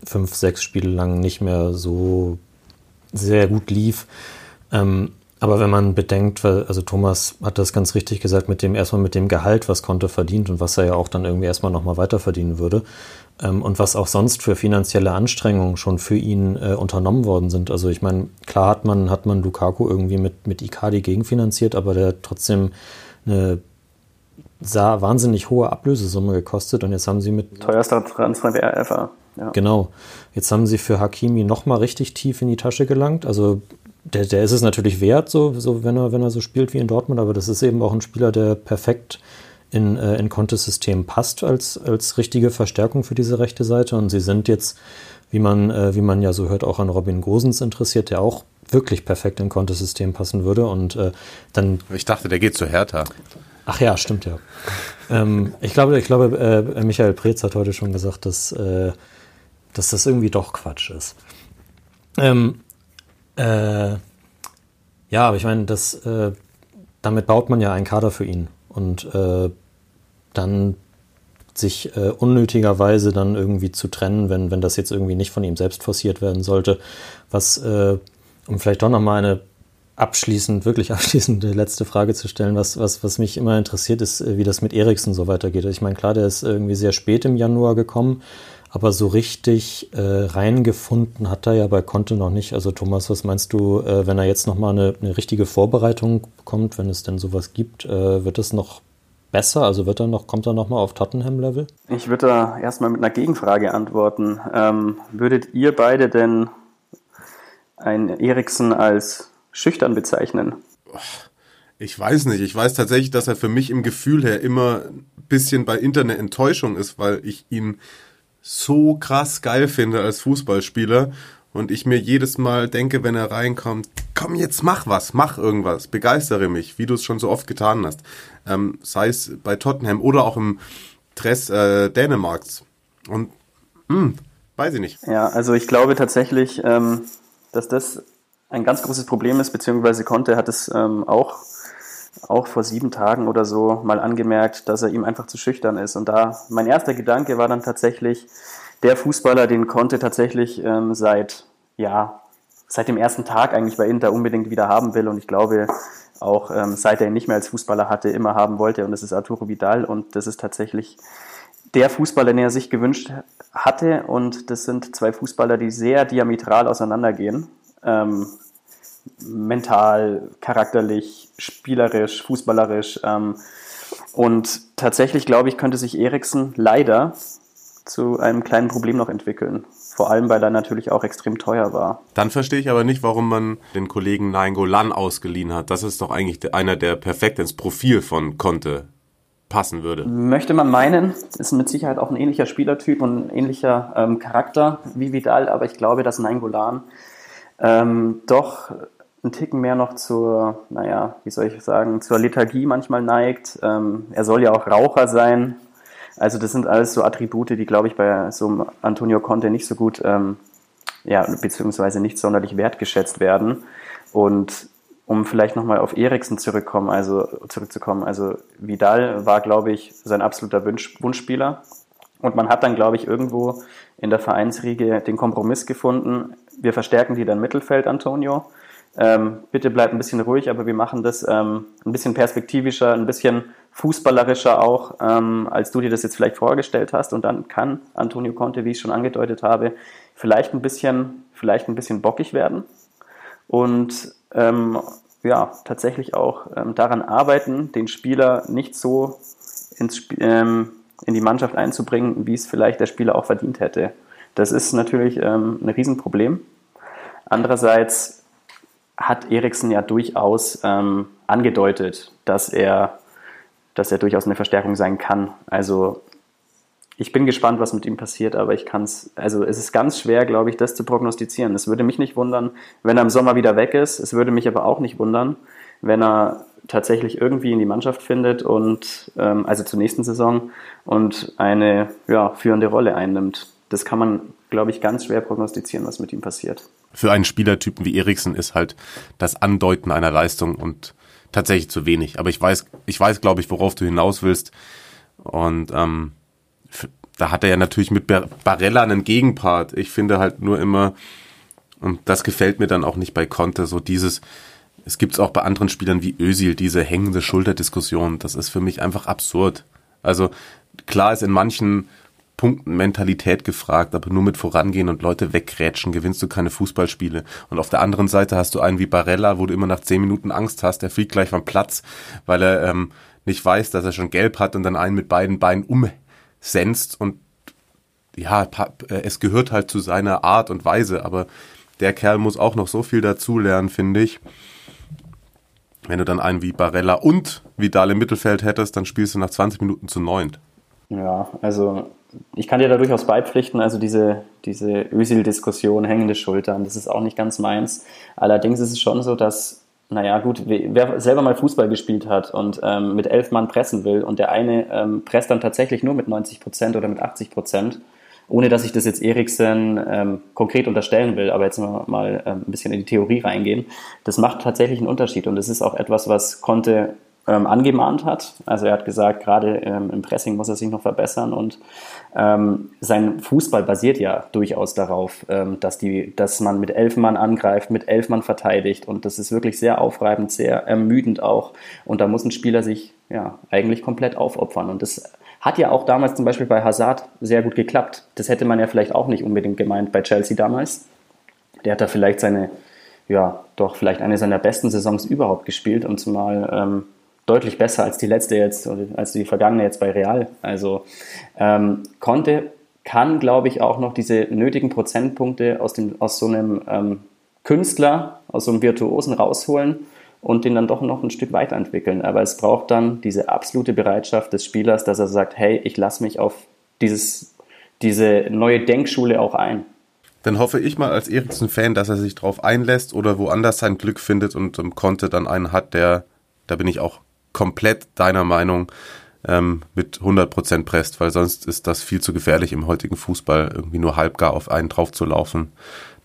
fünf, sechs Spiele lang nicht mehr so sehr gut lief. Ähm, aber wenn man bedenkt, weil, also Thomas hat das ganz richtig gesagt, mit dem erstmal mit dem Gehalt, was Conte verdient und was er ja auch dann irgendwie erstmal nochmal weiter verdienen würde, ähm, und was auch sonst für finanzielle Anstrengungen schon für ihn äh, unternommen worden sind. Also ich meine, klar hat man, hat man Lukaku irgendwie mit, mit Icardi gegenfinanziert, aber der hat trotzdem eine sah wahnsinnig hohe Ablösesumme gekostet und jetzt haben sie mit. Teuerster Transfer ever. Ja. Genau. Jetzt haben sie für Hakimi nochmal richtig tief in die Tasche gelangt. Also der, der ist es natürlich wert, so, so wenn, er, wenn er so spielt wie in Dortmund, aber das ist eben auch ein Spieler, der perfekt in, äh, in Contes System passt als, als richtige Verstärkung für diese rechte Seite. Und sie sind jetzt, wie man, äh, wie man ja so hört, auch an Robin Gosens interessiert, der auch wirklich perfekt in Contes System passen würde. Und äh, dann. Ich dachte, der geht zu Hertha. Ach ja, stimmt ja. ähm, ich glaube, ich glaube äh, Michael Preetz hat heute schon gesagt, dass, äh, dass das irgendwie doch Quatsch ist. Ähm, äh, ja, aber ich meine, das, äh, damit baut man ja einen Kader für ihn. Und äh, dann sich äh, unnötigerweise dann irgendwie zu trennen, wenn, wenn das jetzt irgendwie nicht von ihm selbst forciert werden sollte. Was, äh, um vielleicht doch nochmal eine abschließend, wirklich [laughs] abschließende letzte Frage zu stellen, was, was, was mich immer interessiert, ist, äh, wie das mit Eriksen so weitergeht. Ich meine, klar, der ist irgendwie sehr spät im Januar gekommen, aber so richtig äh, reingefunden hat er ja bei Conte noch nicht. Also Thomas, was meinst du, äh, wenn er jetzt nochmal eine, eine richtige Vorbereitung bekommt, wenn es denn sowas gibt, äh, wird es noch besser? Also wird er noch, kommt er nochmal auf Tottenham-Level? Ich würde da erstmal mit einer Gegenfrage antworten. Ähm, würdet ihr beide denn einen Eriksen als schüchtern bezeichnen? Ich weiß nicht. Ich weiß tatsächlich, dass er für mich im Gefühl her immer ein bisschen bei Internet Enttäuschung ist, weil ich ihn so krass geil finde als Fußballspieler und ich mir jedes Mal denke, wenn er reinkommt, komm jetzt mach was, mach irgendwas, begeistere mich, wie du es schon so oft getan hast. Ähm, sei es bei Tottenham oder auch im Dress äh, Dänemarks. Und mh, hm, weiß ich nicht. Ja, also ich glaube tatsächlich, ähm, dass das ein ganz großes Problem ist, beziehungsweise Conte hat es ähm, auch auch vor sieben Tagen oder so mal angemerkt, dass er ihm einfach zu schüchtern ist. Und da mein erster Gedanke war dann tatsächlich, der Fußballer, den konnte tatsächlich ähm, seit, ja, seit dem ersten Tag eigentlich bei Inter unbedingt wieder haben will. Und ich glaube, auch ähm, seit er ihn nicht mehr als Fußballer hatte, immer haben wollte. Und das ist Arturo Vidal. Und das ist tatsächlich der Fußballer, den er sich gewünscht hatte. Und das sind zwei Fußballer, die sehr diametral auseinandergehen. Ähm, mental, charakterlich, spielerisch, fußballerisch. Ähm, und tatsächlich, glaube ich, könnte sich Eriksen leider zu einem kleinen Problem noch entwickeln. Vor allem, weil er natürlich auch extrem teuer war. Dann verstehe ich aber nicht, warum man den Kollegen Nainggolan ausgeliehen hat. Das ist doch eigentlich einer, der perfekt ins Profil von Conte passen würde. Möchte man meinen, ist mit Sicherheit auch ein ähnlicher Spielertyp und ein ähnlicher ähm, Charakter wie Vidal, aber ich glaube, dass Nainggolan ähm, doch einen Ticken mehr noch zur, naja, wie soll ich sagen, zur Lethargie manchmal neigt. Ähm, er soll ja auch Raucher sein. Also das sind alles so Attribute, die, glaube ich, bei so einem Antonio Conte nicht so gut, ähm, ja, beziehungsweise nicht sonderlich wertgeschätzt werden. Und um vielleicht nochmal auf Eriksen zurückkommen, also zurückzukommen, also Vidal war, glaube ich, sein absoluter Wunsch, Wunschspieler. Und man hat dann, glaube ich, irgendwo in der Vereinsriege den Kompromiss gefunden. Wir verstärken die dann Mittelfeld, Antonio ähm, bitte bleib ein bisschen ruhig, aber wir machen das ähm, ein bisschen perspektivischer, ein bisschen fußballerischer auch, ähm, als du dir das jetzt vielleicht vorgestellt hast. Und dann kann Antonio Conte, wie ich schon angedeutet habe, vielleicht ein bisschen, vielleicht ein bisschen bockig werden und ähm, ja, tatsächlich auch ähm, daran arbeiten, den Spieler nicht so ins Sp ähm, in die Mannschaft einzubringen, wie es vielleicht der Spieler auch verdient hätte. Das ist natürlich ein Riesenproblem. Andererseits hat Eriksen ja durchaus ähm, angedeutet, dass er, dass er durchaus eine Verstärkung sein kann. Also ich bin gespannt, was mit ihm passiert, aber ich kann es, also es ist ganz schwer, glaube ich, das zu prognostizieren. Es würde mich nicht wundern, wenn er im Sommer wieder weg ist. Es würde mich aber auch nicht wundern, wenn er tatsächlich irgendwie in die Mannschaft findet und ähm, also zur nächsten Saison und eine ja, führende Rolle einnimmt. Das kann man, glaube ich, ganz schwer prognostizieren, was mit ihm passiert. Für einen Spielertypen wie Eriksen ist halt das Andeuten einer Leistung und tatsächlich zu wenig. Aber ich weiß, ich weiß, glaube ich, worauf du hinaus willst. Und ähm, da hat er ja natürlich mit Barella einen Gegenpart. Ich finde halt nur immer, und das gefällt mir dann auch nicht bei Conte, so dieses, es gibt es auch bei anderen Spielern wie Özil, diese hängende Schulterdiskussion. Das ist für mich einfach absurd. Also klar ist in manchen Punkten Mentalität gefragt, aber nur mit vorangehen und Leute wegrätschen, gewinnst du keine Fußballspiele. Und auf der anderen Seite hast du einen wie Barella, wo du immer nach zehn Minuten Angst hast, der fliegt gleich vom Platz, weil er ähm, nicht weiß, dass er schon gelb hat und dann einen mit beiden Beinen um senzt und ja, äh, es gehört halt zu seiner Art und Weise, aber der Kerl muss auch noch so viel dazulernen, finde ich. Wenn du dann einen wie Barella und Vidal im Mittelfeld hättest, dann spielst du nach 20 Minuten zu neunt. Ja, also ich kann dir da durchaus beipflichten, also diese, diese Ösil-Diskussion, hängende Schultern, das ist auch nicht ganz meins. Allerdings ist es schon so, dass naja, gut, wer selber mal Fußball gespielt hat und ähm, mit elf Mann pressen will und der eine ähm, presst dann tatsächlich nur mit 90 Prozent oder mit 80 Prozent, ohne dass ich das jetzt Eriksen ähm, konkret unterstellen will, aber jetzt mal, ähm, ein bisschen in die Theorie reingehen, das macht tatsächlich einen Unterschied und das ist auch etwas, was Conte ähm, angemahnt hat. Also er hat gesagt, gerade ähm, im Pressing muss er sich noch verbessern und ähm, sein Fußball basiert ja durchaus darauf, ähm, dass, die, dass man mit elf Mann angreift, mit elf Mann verteidigt und das ist wirklich sehr aufreibend, sehr ermüdend auch und da muss ein Spieler sich ja eigentlich komplett aufopfern und das hat ja auch damals zum Beispiel bei Hazard sehr gut geklappt. Das hätte man ja vielleicht auch nicht unbedingt gemeint bei Chelsea damals. Der hat da vielleicht seine, ja, doch vielleicht eine seiner besten Saisons überhaupt gespielt und zumal ähm, deutlich besser als die letzte jetzt, als die vergangene jetzt bei Real. Also ähm, Conte kann, glaube ich, auch noch diese nötigen Prozentpunkte aus, dem, aus so einem ähm, Künstler, aus so einem Virtuosen rausholen und den dann doch noch ein Stück weiterentwickeln. Aber es braucht dann diese absolute Bereitschaft des Spielers, dass er sagt, hey, ich lasse mich auf dieses, diese neue Denkschule auch ein. Dann hoffe ich mal als Eriksen-Fan, dass er sich darauf einlässt oder woanders sein Glück findet und um, Conte dann einen hat, der, da bin ich auch komplett deiner Meinung ähm, mit 100% presst, weil sonst ist das viel zu gefährlich im heutigen Fußball, irgendwie nur halbgar auf einen drauf zu laufen.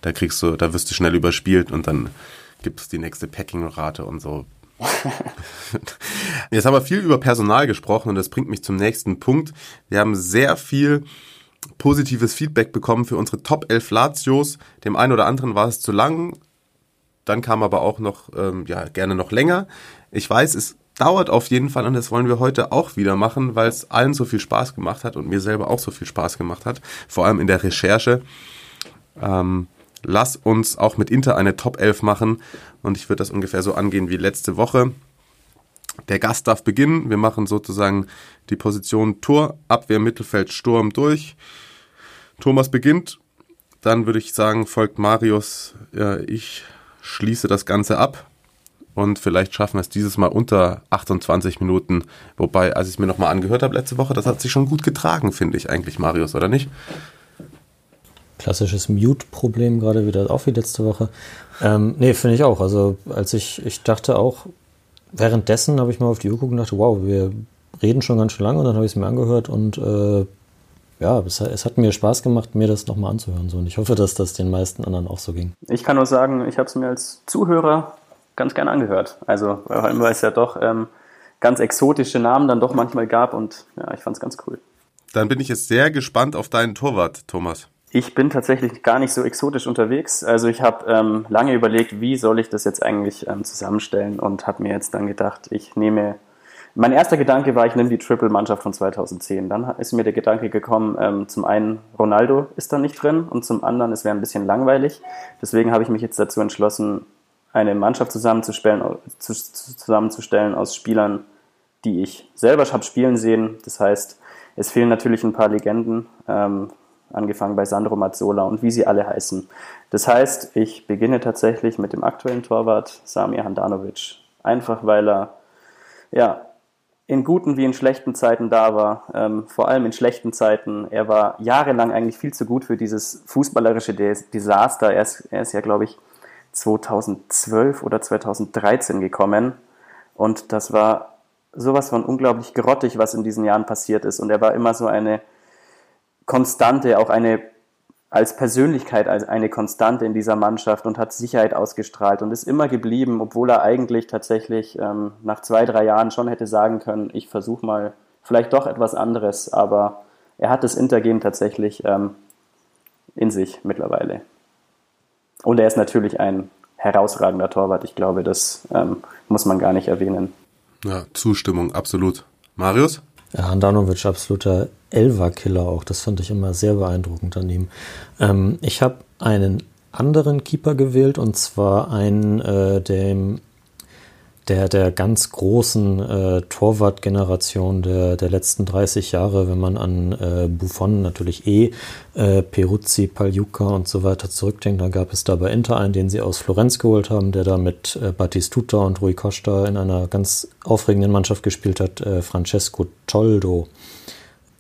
Da kriegst du, da wirst du schnell überspielt und dann gibt es die nächste Packing-Rate und so. [laughs] Jetzt haben wir viel über Personal gesprochen und das bringt mich zum nächsten Punkt. Wir haben sehr viel positives Feedback bekommen für unsere Top 11 Latios. Dem einen oder anderen war es zu lang. Dann kam aber auch noch, ähm, ja, gerne noch länger. Ich weiß, es dauert auf jeden Fall und das wollen wir heute auch wieder machen, weil es allen so viel Spaß gemacht hat und mir selber auch so viel Spaß gemacht hat, vor allem in der Recherche. Ähm, lass uns auch mit Inter eine Top 11 machen und ich würde das ungefähr so angehen wie letzte Woche. Der Gast darf beginnen. Wir machen sozusagen die Position Tor, Abwehr, Mittelfeld, Sturm durch. Thomas beginnt. Dann würde ich sagen, folgt Marius. Ich schließe das Ganze ab. Und vielleicht schaffen wir es dieses Mal unter 28 Minuten. Wobei, als ich es mir nochmal angehört habe letzte Woche, das hat sich schon gut getragen, finde ich eigentlich, Marius, oder nicht? Klassisches Mute-Problem gerade wieder, auch wie letzte Woche. Ähm, nee, finde ich auch. Also, als ich, ich dachte auch, währenddessen habe ich mal auf die Uhr geguckt und dachte, wow, wir reden schon ganz schön lange und dann habe ich es mir angehört und äh, ja, es, es, hat mir Spaß gemacht, mir das nochmal anzuhören. So. Und ich hoffe, dass das den meisten anderen auch so ging. Ich kann nur sagen, ich habe es mir als Zuhörer ganz gern angehört. Also, weil es ja doch ähm, ganz exotische Namen dann doch manchmal gab und ja, ich fand es ganz cool. Dann bin ich jetzt sehr gespannt auf deinen Torwart, Thomas. Ich bin tatsächlich gar nicht so exotisch unterwegs. Also ich habe ähm, lange überlegt, wie soll ich das jetzt eigentlich ähm, zusammenstellen und habe mir jetzt dann gedacht, ich nehme. Mein erster Gedanke war, ich nehme die Triple-Mannschaft von 2010. Dann ist mir der Gedanke gekommen, ähm, zum einen Ronaldo ist da nicht drin und zum anderen es wäre ein bisschen langweilig. Deswegen habe ich mich jetzt dazu entschlossen, eine Mannschaft zusammenzustellen, zusammenzustellen aus Spielern, die ich selber habe spielen sehen. Das heißt, es fehlen natürlich ein paar Legenden. Ähm, angefangen bei Sandro Mazzola und wie sie alle heißen. Das heißt, ich beginne tatsächlich mit dem aktuellen Torwart Samir Handanovic. Einfach weil er ja, in guten wie in schlechten Zeiten da war. Ähm, vor allem in schlechten Zeiten. Er war jahrelang eigentlich viel zu gut für dieses fußballerische Desaster. Er ist, er ist ja, glaube ich, 2012 oder 2013 gekommen. Und das war sowas von unglaublich grottig, was in diesen Jahren passiert ist. Und er war immer so eine Konstante, auch eine als Persönlichkeit als eine Konstante in dieser Mannschaft und hat Sicherheit ausgestrahlt und ist immer geblieben, obwohl er eigentlich tatsächlich ähm, nach zwei, drei Jahren schon hätte sagen können, ich versuche mal vielleicht doch etwas anderes, aber er hat das Intergehen tatsächlich ähm, in sich mittlerweile. Und er ist natürlich ein herausragender Torwart. Ich glaube, das ähm, muss man gar nicht erwähnen. Ja, Zustimmung, absolut. Marius? Ja, Handanovic, absoluter Elva-Killer auch. Das fand ich immer sehr beeindruckend an ihm. Ähm, ich habe einen anderen Keeper gewählt und zwar einen, äh, dem der, der ganz großen äh, Torwart-Generation der, der letzten 30 Jahre, wenn man an äh, Buffon natürlich eh, äh, Peruzzi, Pagliuca und so weiter zurückdenkt, dann gab es da bei Inter einen, den sie aus Florenz geholt haben, der da mit äh, Battistuta und Rui Costa in einer ganz aufregenden Mannschaft gespielt hat, äh, Francesco Toldo.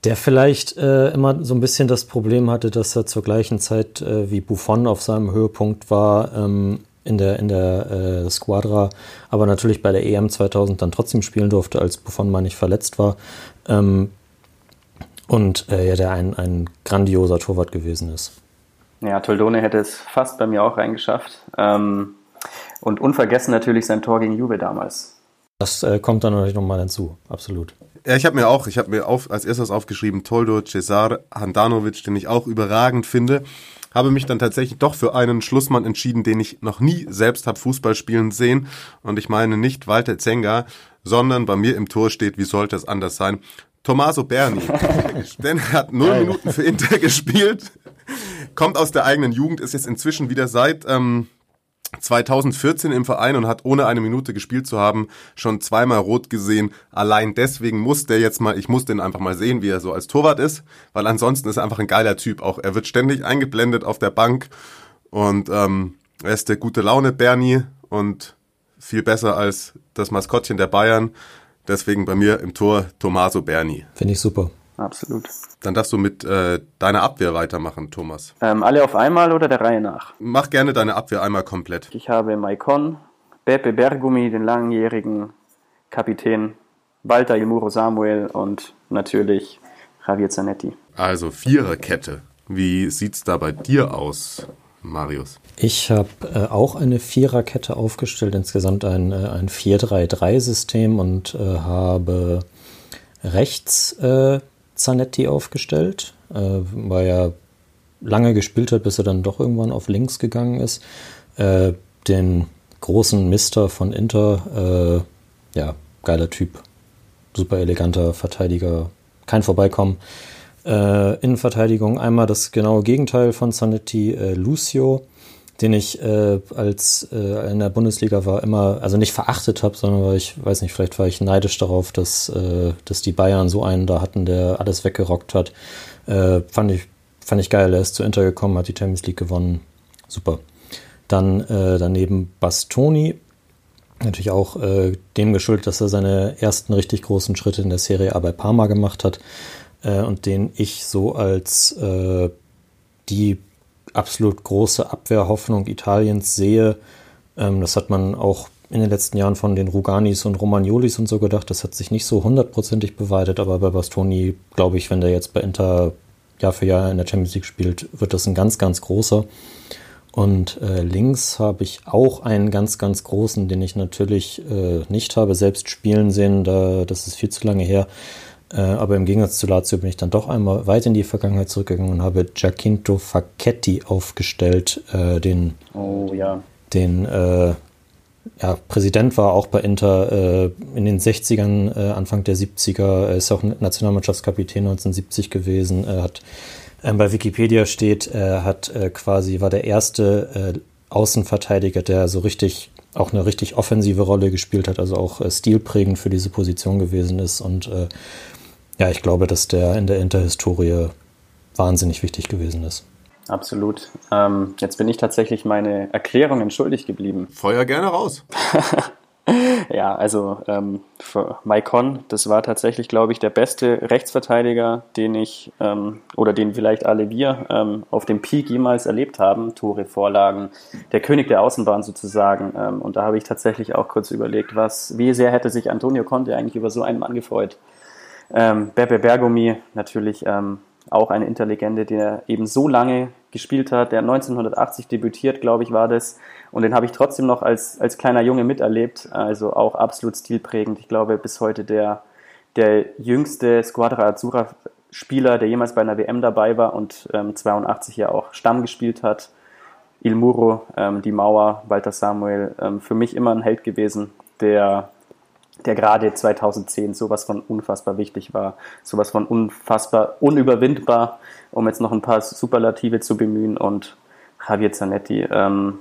Der vielleicht äh, immer so ein bisschen das Problem hatte, dass er zur gleichen Zeit äh, wie Buffon auf seinem Höhepunkt war, ähm, in der, in der äh, Squadra, aber natürlich bei der EM 2000 dann trotzdem spielen durfte, als Buffon mal nicht verletzt war. Ähm, und äh, ja, der ein, ein grandioser Torwart gewesen ist. Ja, Toldone hätte es fast bei mir auch reingeschafft. Ähm, und unvergessen natürlich sein Tor gegen Juve damals. Das äh, kommt dann natürlich nochmal hinzu, absolut. Ja, ich habe mir auch, ich habe mir auf, als erstes aufgeschrieben, Toldo, Cesar, Handanovic, den ich auch überragend finde habe mich dann tatsächlich doch für einen Schlussmann entschieden, den ich noch nie selbst habe Fußball spielen sehen. Und ich meine nicht Walter Zenga, sondern bei mir im Tor steht, wie sollte es anders sein, Tommaso Berni. [laughs] Denn er hat null Minuten für Inter gespielt, kommt aus der eigenen Jugend, ist jetzt inzwischen wieder seit ähm, 2014 im Verein und hat ohne eine Minute gespielt zu haben schon zweimal rot gesehen. Allein deswegen muss der jetzt mal, ich muss den einfach mal sehen, wie er so als Torwart ist, weil ansonsten ist er einfach ein geiler Typ. Auch er wird ständig eingeblendet auf der Bank und ähm, er ist der gute Laune Bernie und viel besser als das Maskottchen der Bayern. Deswegen bei mir im Tor Tommaso Berni. Finde ich super. Absolut. Dann darfst du mit äh, deiner Abwehr weitermachen, Thomas. Ähm, alle auf einmal oder der Reihe nach? Mach gerne deine Abwehr einmal komplett. Ich habe Maikon, Beppe Bergumi, den langjährigen Kapitän, Walter Ilmuro Samuel und natürlich Javier Zanetti. Also Viererkette. Wie sieht's da bei dir aus, Marius? Ich habe äh, auch eine Viererkette aufgestellt, insgesamt ein, äh, ein 4-3-3-System und äh, habe rechts äh, Zanetti aufgestellt, äh, weil er lange gespielt hat, bis er dann doch irgendwann auf links gegangen ist. Äh, den großen Mister von Inter, äh, ja, geiler Typ, super eleganter Verteidiger, kein Vorbeikommen. Äh, Innenverteidigung einmal das genaue Gegenteil von Zanetti, äh, Lucio, den ich äh, als äh, in der Bundesliga war immer, also nicht verachtet habe, sondern weil ich, weiß nicht, vielleicht war ich neidisch darauf, dass, äh, dass die Bayern so einen da hatten, der alles weggerockt hat. Äh, fand, ich, fand ich geil. Er ist zu Inter gekommen, hat die Champions League gewonnen. Super. Dann äh, daneben Bastoni, natürlich auch äh, dem geschuldet, dass er seine ersten richtig großen Schritte in der Serie A bei Parma gemacht hat und den ich so als die absolut große Abwehrhoffnung Italiens sehe. Ähm, das hat man auch in den letzten Jahren von den Ruganis und Romagnolis und so gedacht. Das hat sich nicht so hundertprozentig beweitet, aber bei Bastoni glaube ich, wenn der jetzt bei Inter Jahr für Jahr in der Champions League spielt, wird das ein ganz, ganz großer. Und äh, links habe ich auch einen ganz, ganz großen, den ich natürlich äh, nicht habe selbst spielen sehen. Da, das ist viel zu lange her. Äh, aber im Gegensatz zu Lazio bin ich dann doch einmal weit in die Vergangenheit zurückgegangen und habe Giacinto Facchetti aufgestellt, äh, den, oh, ja. den äh, ja, Präsident war auch bei Inter äh, in den 60ern, äh, Anfang der 70er, er ist auch Nationalmannschaftskapitän 1970 gewesen, er hat bei Wikipedia steht, er hat äh, quasi, war der erste Außenverteidiger, der so richtig auch eine richtig offensive Rolle gespielt hat, also auch stilprägend für diese Position gewesen ist und ja, ich glaube, dass der in der Interhistorie wahnsinnig wichtig gewesen ist. Absolut. Ähm, jetzt bin ich tatsächlich meine Erklärungen schuldig geblieben. [laughs] Feuer gerne raus. Ja, also ähm, für Maikon, das war tatsächlich, glaube ich, der beste Rechtsverteidiger, den ich ähm, oder den vielleicht alle wir ähm, auf dem Peak jemals erlebt haben. Tore, Vorlagen, der König der Außenbahn sozusagen. Ähm, und da habe ich tatsächlich auch kurz überlegt, was, wie sehr hätte sich Antonio Conte eigentlich über so einen Mann gefreut. Ähm, Beppe Bergomi natürlich ähm, auch eine Interlegende, der eben so lange gespielt hat, der 1980 debütiert, glaube ich, war das. Und den habe ich trotzdem noch als, als kleiner Junge miterlebt. Also auch absolut stilprägend. Ich glaube, bis heute der, der jüngste Squadra Azzurra Spieler, der jemals bei einer WM dabei war und ähm, 82 ja auch Stamm gespielt hat. Il Muro, ähm, die Mauer, Walter Samuel, ähm, für mich immer ein Held gewesen, der der gerade 2010 sowas von unfassbar wichtig war, sowas von unfassbar unüberwindbar, um jetzt noch ein paar Superlative zu bemühen. Und Javier Zanetti ähm,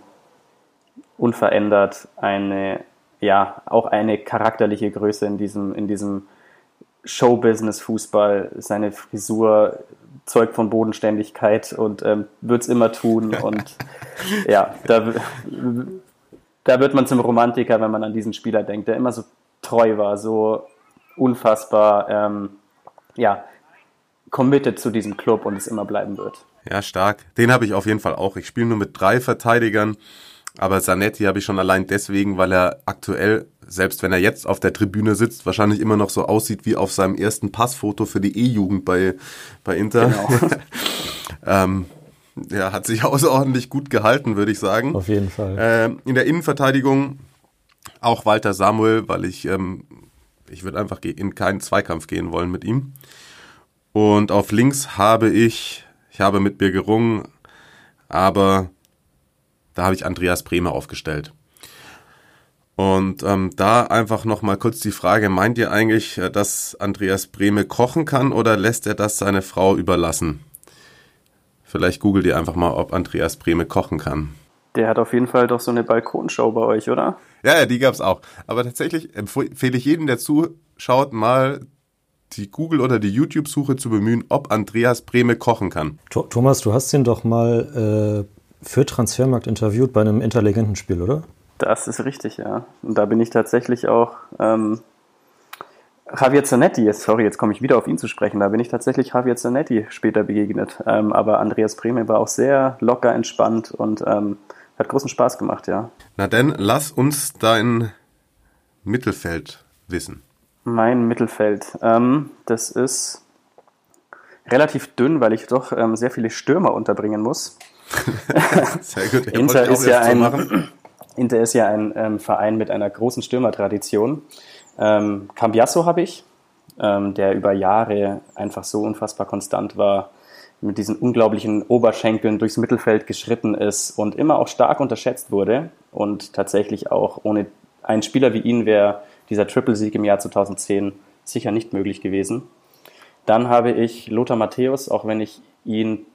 unverändert eine, ja, auch eine charakterliche Größe in diesem, in diesem Showbusiness-Fußball, seine Frisur zeugt von Bodenständigkeit und ähm, wird es immer tun. [laughs] Und ja, da, da wird man zum Romantiker, wenn man an diesen Spieler denkt, der immer so treu war, so unfassbar, ähm, ja, committed zu diesem Club und es immer bleiben wird. Ja, stark. Den habe ich auf jeden Fall auch. Ich spiele nur mit drei Verteidigern, aber Zanetti habe ich schon allein deswegen, weil er aktuell, selbst wenn er jetzt auf der Tribüne sitzt, wahrscheinlich immer noch so aussieht wie auf seinem ersten Passfoto für die E-Jugend bei, bei Inter. Genau. [laughs] ähm, ja, hat sich [laughs] außerordentlich gut gehalten, würde ich sagen. Auf jeden Fall. Ähm, in der Innenverteidigung auch Walter Samuel, weil ich, ähm, ich würde einfach in keinen Zweikampf gehen wollen mit ihm. Und auf links habe ich, ich habe mit mir gerungen, aber da habe ich Andreas Bremer aufgestellt. Und ähm, da einfach nochmal kurz die Frage, meint ihr eigentlich, äh, dass Andreas Brehme kochen kann oder lässt er das seine Frau überlassen? Vielleicht googelt ihr einfach mal, ob Andreas Brehme kochen kann. Der hat auf jeden Fall doch so eine Balkonshow bei euch, oder? Ja, ja, die gab's auch. Aber tatsächlich empfehle ich jedem, der zuschaut, mal die Google- oder die YouTube-Suche zu bemühen, ob Andreas Brehme kochen kann. Thomas, du hast ihn doch mal äh, für Transfermarkt interviewt bei einem Interlegendenspiel, oder? Das ist richtig, ja. Und da bin ich tatsächlich auch ähm, Javier Zanetti, sorry, jetzt komme ich wieder auf ihn zu sprechen, da bin ich tatsächlich Javier Zanetti später begegnet. Ähm, aber Andreas Brehme war auch sehr locker, entspannt und ähm, hat großen Spaß gemacht, ja. Na denn, lass uns dein Mittelfeld wissen. Mein Mittelfeld. Ähm, das ist relativ dünn, weil ich doch ähm, sehr viele Stürmer unterbringen muss. [laughs] sehr gut. Inter ist, ja ein, Inter ist ja ein ähm, Verein mit einer großen Stürmertradition. Ähm, Cambiasso habe ich, ähm, der über Jahre einfach so unfassbar konstant war mit diesen unglaublichen Oberschenkeln durchs Mittelfeld geschritten ist und immer auch stark unterschätzt wurde. Und tatsächlich auch ohne einen Spieler wie ihn wäre dieser Triple-Sieg im Jahr 2010 sicher nicht möglich gewesen. Dann habe ich Lothar Matthäus, auch wenn ich ihn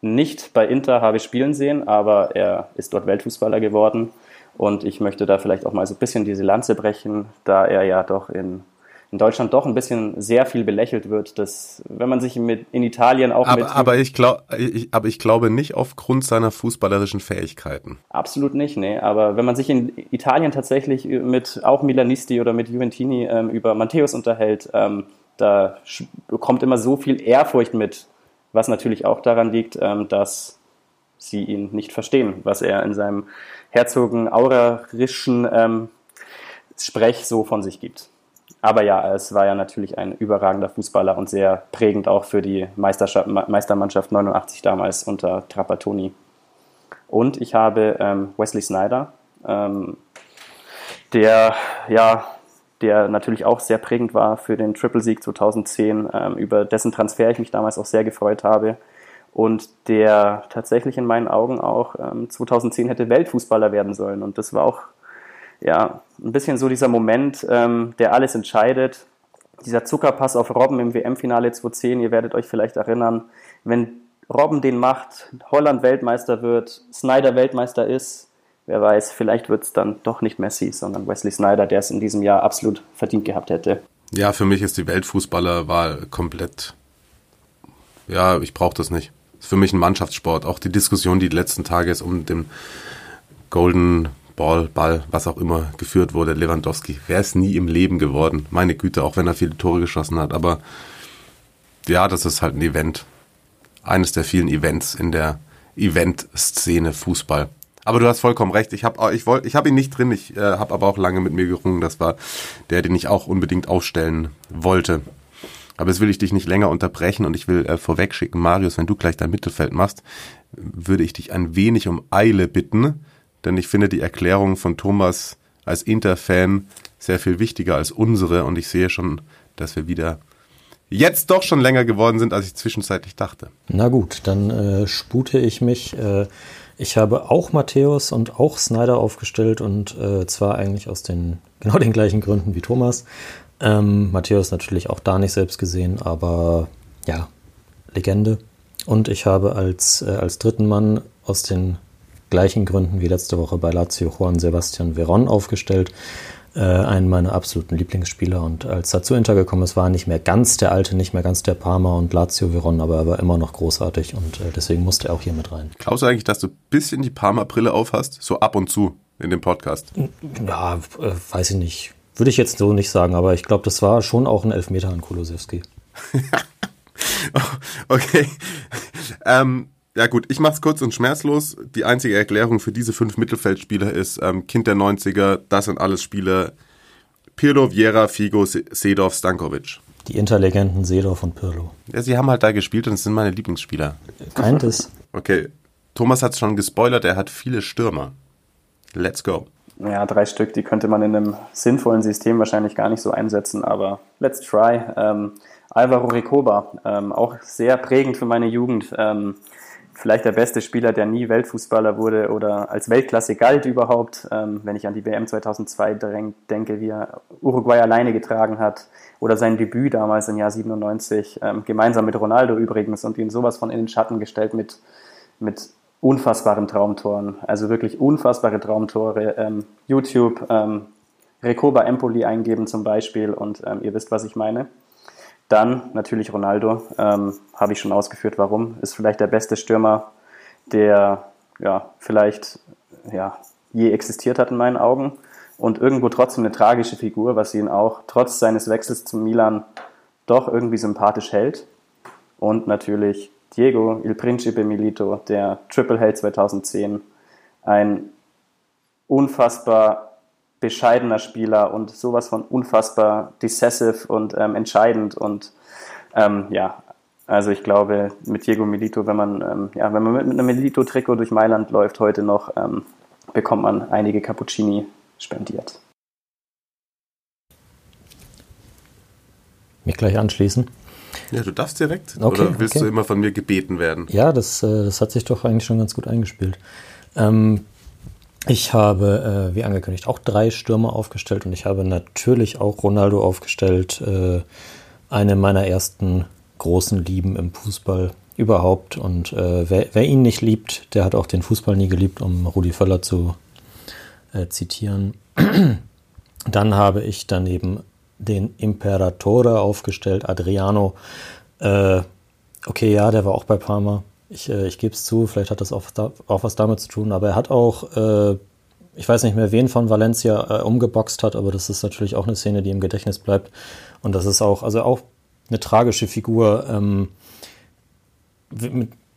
nicht bei Inter habe spielen sehen, aber er ist dort Weltfußballer geworden. Und ich möchte da vielleicht auch mal so ein bisschen diese Lanze brechen, da er ja doch in in Deutschland doch ein bisschen sehr viel belächelt wird, dass wenn man sich mit in Italien auch aber, mit aber ich glaube ich, aber ich glaube nicht aufgrund seiner fußballerischen Fähigkeiten. Absolut nicht, nee, aber wenn man sich in Italien tatsächlich mit auch Milanisti oder mit Juventini ähm, über Matthäus unterhält, ähm, da kommt immer so viel Ehrfurcht mit, was natürlich auch daran liegt, ähm, dass sie ihn nicht verstehen, was er in seinem herzogenaurerischen ähm, Sprech so von sich gibt. Aber ja, es war ja natürlich ein überragender Fußballer und sehr prägend auch für die Meistermannschaft 89 damals unter Trapattoni. Und ich habe ähm, Wesley Snyder, ähm, der ja, der natürlich auch sehr prägend war für den Triple-Sieg 2010, ähm, über dessen Transfer ich mich damals auch sehr gefreut habe. Und der tatsächlich in meinen Augen auch 2010 ähm, hätte Weltfußballer werden sollen. Und das war auch ja, ein bisschen so dieser Moment, ähm, der alles entscheidet. Dieser Zuckerpass auf Robben im WM-Finale 2010, ihr werdet euch vielleicht erinnern, wenn Robben den macht, Holland Weltmeister wird, Snyder Weltmeister ist, wer weiß, vielleicht wird es dann doch nicht Messi, sondern Wesley Snyder, der es in diesem Jahr absolut verdient gehabt hätte. Ja, für mich ist die Weltfußballerwahl komplett Ja, ich brauche das nicht. Ist für mich ein Mannschaftssport. Auch die Diskussion, die, die letzten Tage ist um den Golden Ball, Ball, was auch immer geführt wurde, Lewandowski, wäre es nie im Leben geworden. Meine Güte, auch wenn er viele Tore geschossen hat. Aber ja, das ist halt ein Event. Eines der vielen Events in der Event-Szene Fußball. Aber du hast vollkommen recht. Ich habe ich ich hab ihn nicht drin. Ich äh, habe aber auch lange mit mir gerungen. Das war der, den ich auch unbedingt aufstellen wollte. Aber jetzt will ich dich nicht länger unterbrechen und ich will äh, vorwegschicken, Marius, wenn du gleich dein Mittelfeld machst, würde ich dich ein wenig um Eile bitten, denn ich finde die Erklärung von Thomas als Inter-Fan sehr viel wichtiger als unsere und ich sehe schon, dass wir wieder jetzt doch schon länger geworden sind, als ich zwischenzeitlich dachte. Na gut, dann äh, spute ich mich. Äh, ich habe auch Matthäus und auch Snyder aufgestellt und äh, zwar eigentlich aus den [laughs] genau den gleichen Gründen wie Thomas. Ähm, Matthäus natürlich auch da nicht selbst gesehen, aber ja, Legende. Und ich habe als, äh, als dritten Mann aus den gleichen Gründen wie letzte Woche bei Lazio Juan Sebastian Veron aufgestellt äh, einen meiner absoluten Lieblingsspieler. Und als er zu Inter gekommen ist, war er nicht mehr ganz der Alte, nicht mehr ganz der Parma und Lazio Veron, aber er war immer noch großartig und äh, deswegen musste er auch hier mit rein. Glaubst du eigentlich, dass du ein bisschen die Parma-Brille aufhast? So ab und zu in dem Podcast? Ja, äh, weiß ich nicht. Würde ich jetzt so nicht sagen, aber ich glaube, das war schon auch ein Elfmeter an Kolosewski. [laughs] okay. Ähm, ja gut, ich mach's kurz und schmerzlos. Die einzige Erklärung für diese fünf Mittelfeldspieler ist ähm, Kind der 90er, das sind alles Spieler Pirlo, Viera, Figo, Sedorf, Stankovic. Die Interlegenden Sedorf und Pirlo. Ja, sie haben halt da gespielt und es sind meine Lieblingsspieler. Keint es. Okay, Thomas hat's schon gespoilert, er hat viele Stürmer. Let's go. Ja, drei Stück, die könnte man in einem sinnvollen System wahrscheinlich gar nicht so einsetzen, aber let's try. Ähm, Alvaro Recoba, ähm, auch sehr prägend für meine Jugend. Ähm, vielleicht der beste Spieler, der nie Weltfußballer wurde oder als Weltklasse galt überhaupt. Ähm, wenn ich an die WM 2002 denke, wie er Uruguay alleine getragen hat oder sein Debüt damals im Jahr 97, ähm, gemeinsam mit Ronaldo übrigens und ihn sowas von in den Schatten gestellt mit, mit unfassbaren Traumtoren. Also wirklich unfassbare Traumtore. Ähm, YouTube, ähm, Recoba Empoli eingeben zum Beispiel und ähm, ihr wisst, was ich meine. Dann natürlich Ronaldo, ähm, habe ich schon ausgeführt, warum. Ist vielleicht der beste Stürmer, der ja, vielleicht ja, je existiert hat in meinen Augen. Und irgendwo trotzdem eine tragische Figur, was ihn auch trotz seines Wechsels zum Milan doch irgendwie sympathisch hält. Und natürlich Diego Il Principe Milito, der Triple Held 2010. Ein unfassbar bescheidener Spieler und sowas von unfassbar decisive und ähm, entscheidend und ähm, ja, also ich glaube mit Diego Milito, wenn man ähm, ja, wenn man mit, einem Milito-Trikot durch Mailand läuft heute noch, ähm, bekommt man einige Cappuccini spendiert. Mich gleich anschließen. Ja, du darfst direkt. Okay, Oder willst okay. du immer von mir gebeten werden? Ja, das, äh, das hat sich doch eigentlich schon ganz gut eingespielt. Ähm, ich habe, äh, wie angekündigt, auch drei Stürmer aufgestellt und ich habe natürlich auch Ronaldo aufgestellt. Äh, eine meiner ersten großen Lieben im Fußball überhaupt. Und äh, wer, wer, ihn nicht liebt, der hat auch den Fußball nie geliebt, um Rudi Völler zu äh, zitieren. [clears throat] Dann habe ich daneben den Imperatore aufgestellt, Adriano. Äh, okay, ja, der war auch bei Parma. Ich, äh, ich gebe es zu, vielleicht hat das auch, auch, was damit zu tun, aber er hat auch, äh, ich weiß nicht mehr, wen von Valencia äh, umgeboxt hat, aber das ist natürlich auch eine Szene, die im Gedächtnis bleibt. Und das ist auch, also auch eine tragische Figur. Ähm,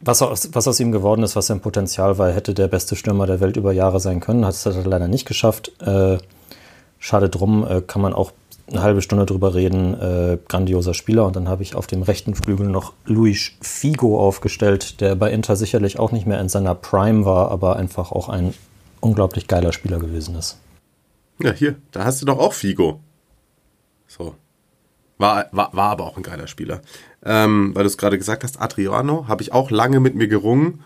was aus, was aus ihm geworden ist, was sein Potenzial war, hätte der beste Stürmer der Welt über Jahre sein können, hat es leider nicht geschafft. Äh, schade drum, äh, kann man auch eine halbe Stunde drüber reden. Äh, grandioser Spieler. Und dann habe ich auf dem rechten Flügel noch Luis Figo aufgestellt, der bei Inter sicherlich auch nicht mehr in seiner Prime war, aber einfach auch ein unglaublich geiler Spieler gewesen ist. Ja, hier, da hast du doch auch Figo. So. War, war, war aber auch ein geiler Spieler. Ähm, weil du es gerade gesagt hast, Adriano habe ich auch lange mit mir gerungen.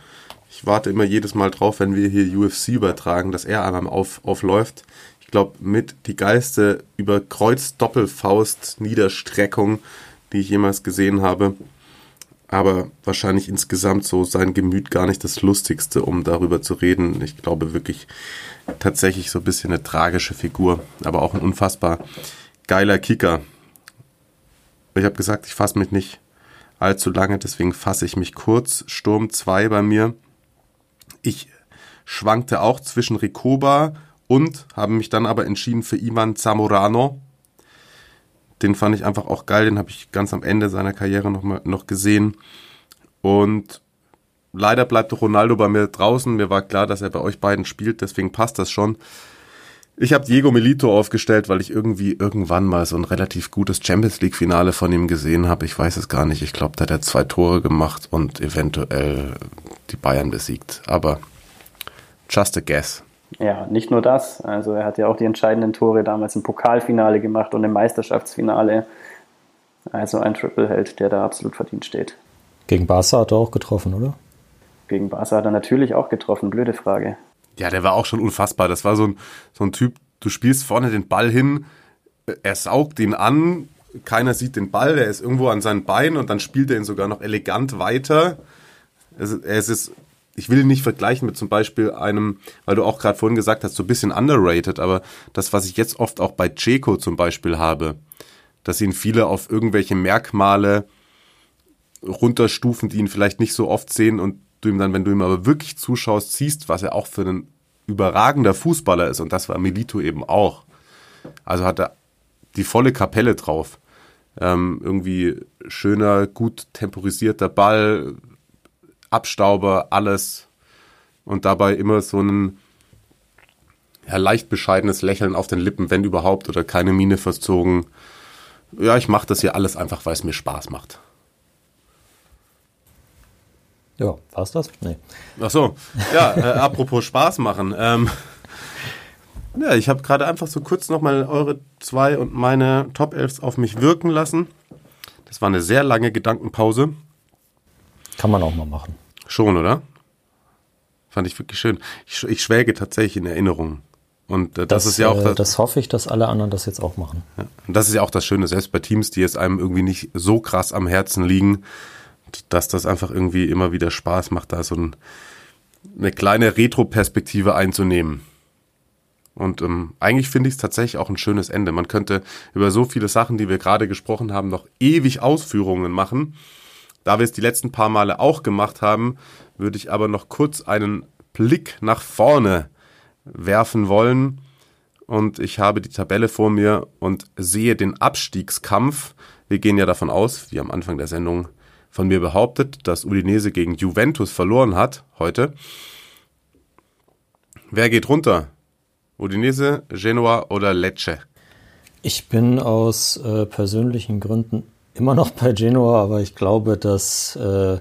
Ich warte immer jedes Mal drauf, wenn wir hier UFC übertragen, dass er einmal auf, aufläuft ich glaube, mit die geilste über Kreuz-Doppelfaust-Niederstreckung, die ich jemals gesehen habe. Aber wahrscheinlich insgesamt so sein Gemüt gar nicht das Lustigste, um darüber zu reden. Ich glaube wirklich tatsächlich so ein bisschen eine tragische Figur, aber auch ein unfassbar geiler Kicker. Ich habe gesagt, ich fasse mich nicht allzu lange, deswegen fasse ich mich kurz. Sturm 2 bei mir. Ich schwankte auch zwischen Recoba und habe mich dann aber entschieden für Ivan Zamorano. Den fand ich einfach auch geil, den habe ich ganz am Ende seiner Karriere noch, mal, noch gesehen. Und leider bleibt Ronaldo bei mir draußen. Mir war klar, dass er bei euch beiden spielt, deswegen passt das schon. Ich habe Diego Milito aufgestellt, weil ich irgendwie irgendwann mal so ein relativ gutes Champions League Finale von ihm gesehen habe. Ich weiß es gar nicht. Ich glaube, da hat er zwei Tore gemacht und eventuell die Bayern besiegt. Aber just a guess. Ja, nicht nur das. Also er hat ja auch die entscheidenden Tore damals im Pokalfinale gemacht und im Meisterschaftsfinale. Also ein Triple-Held, der da absolut verdient steht. Gegen Barca hat er auch getroffen, oder? Gegen Barca hat er natürlich auch getroffen. Blöde Frage. Ja, der war auch schon unfassbar. Das war so ein, so ein Typ, du spielst vorne den Ball hin, er saugt ihn an, keiner sieht den Ball, der ist irgendwo an seinen Beinen und dann spielt er ihn sogar noch elegant weiter. Es, es ist, ich will ihn nicht vergleichen mit zum Beispiel einem, weil du auch gerade vorhin gesagt hast, so ein bisschen underrated, aber das, was ich jetzt oft auch bei Ceco zum Beispiel habe, dass ihn viele auf irgendwelche Merkmale runterstufen, die ihn vielleicht nicht so oft sehen und du ihm dann, wenn du ihm aber wirklich zuschaust, siehst, was er auch für ein überragender Fußballer ist. Und das war Milito eben auch. Also hat er die volle Kapelle drauf. Ähm, irgendwie schöner, gut temporisierter Ball, Abstauber, alles. Und dabei immer so ein ja, leicht bescheidenes Lächeln auf den Lippen, wenn überhaupt, oder keine Miene verzogen. Ja, ich mache das hier alles einfach, weil es mir Spaß macht. Ja, war es das? Nee. Ach so, ja, äh, [laughs] apropos Spaß machen. Ähm, ja, ich habe gerade einfach so kurz nochmal eure zwei und meine Top Elfs auf mich wirken lassen. Das war eine sehr lange Gedankenpause. Kann man auch mal machen. Schon, oder? Fand ich wirklich schön. Ich, ich schwelge tatsächlich in Erinnerungen. Und äh, das, das, ist ja auch. Äh, das, das, hoffe ich, dass alle anderen das jetzt auch machen. Ja. Und das ist ja auch das Schöne, selbst bei Teams, die jetzt einem irgendwie nicht so krass am Herzen liegen, dass das einfach irgendwie immer wieder Spaß macht, da so ein, eine kleine Retro-Perspektive einzunehmen. Und ähm, eigentlich finde ich es tatsächlich auch ein schönes Ende. Man könnte über so viele Sachen, die wir gerade gesprochen haben, noch ewig Ausführungen machen. Da wir es die letzten paar Male auch gemacht haben, würde ich aber noch kurz einen Blick nach vorne werfen wollen. Und ich habe die Tabelle vor mir und sehe den Abstiegskampf. Wir gehen ja davon aus, wie am Anfang der Sendung von mir behauptet, dass Udinese gegen Juventus verloren hat heute. Wer geht runter? Udinese, Genua oder Lecce? Ich bin aus äh, persönlichen Gründen immer noch bei Genua, aber ich glaube, dass äh,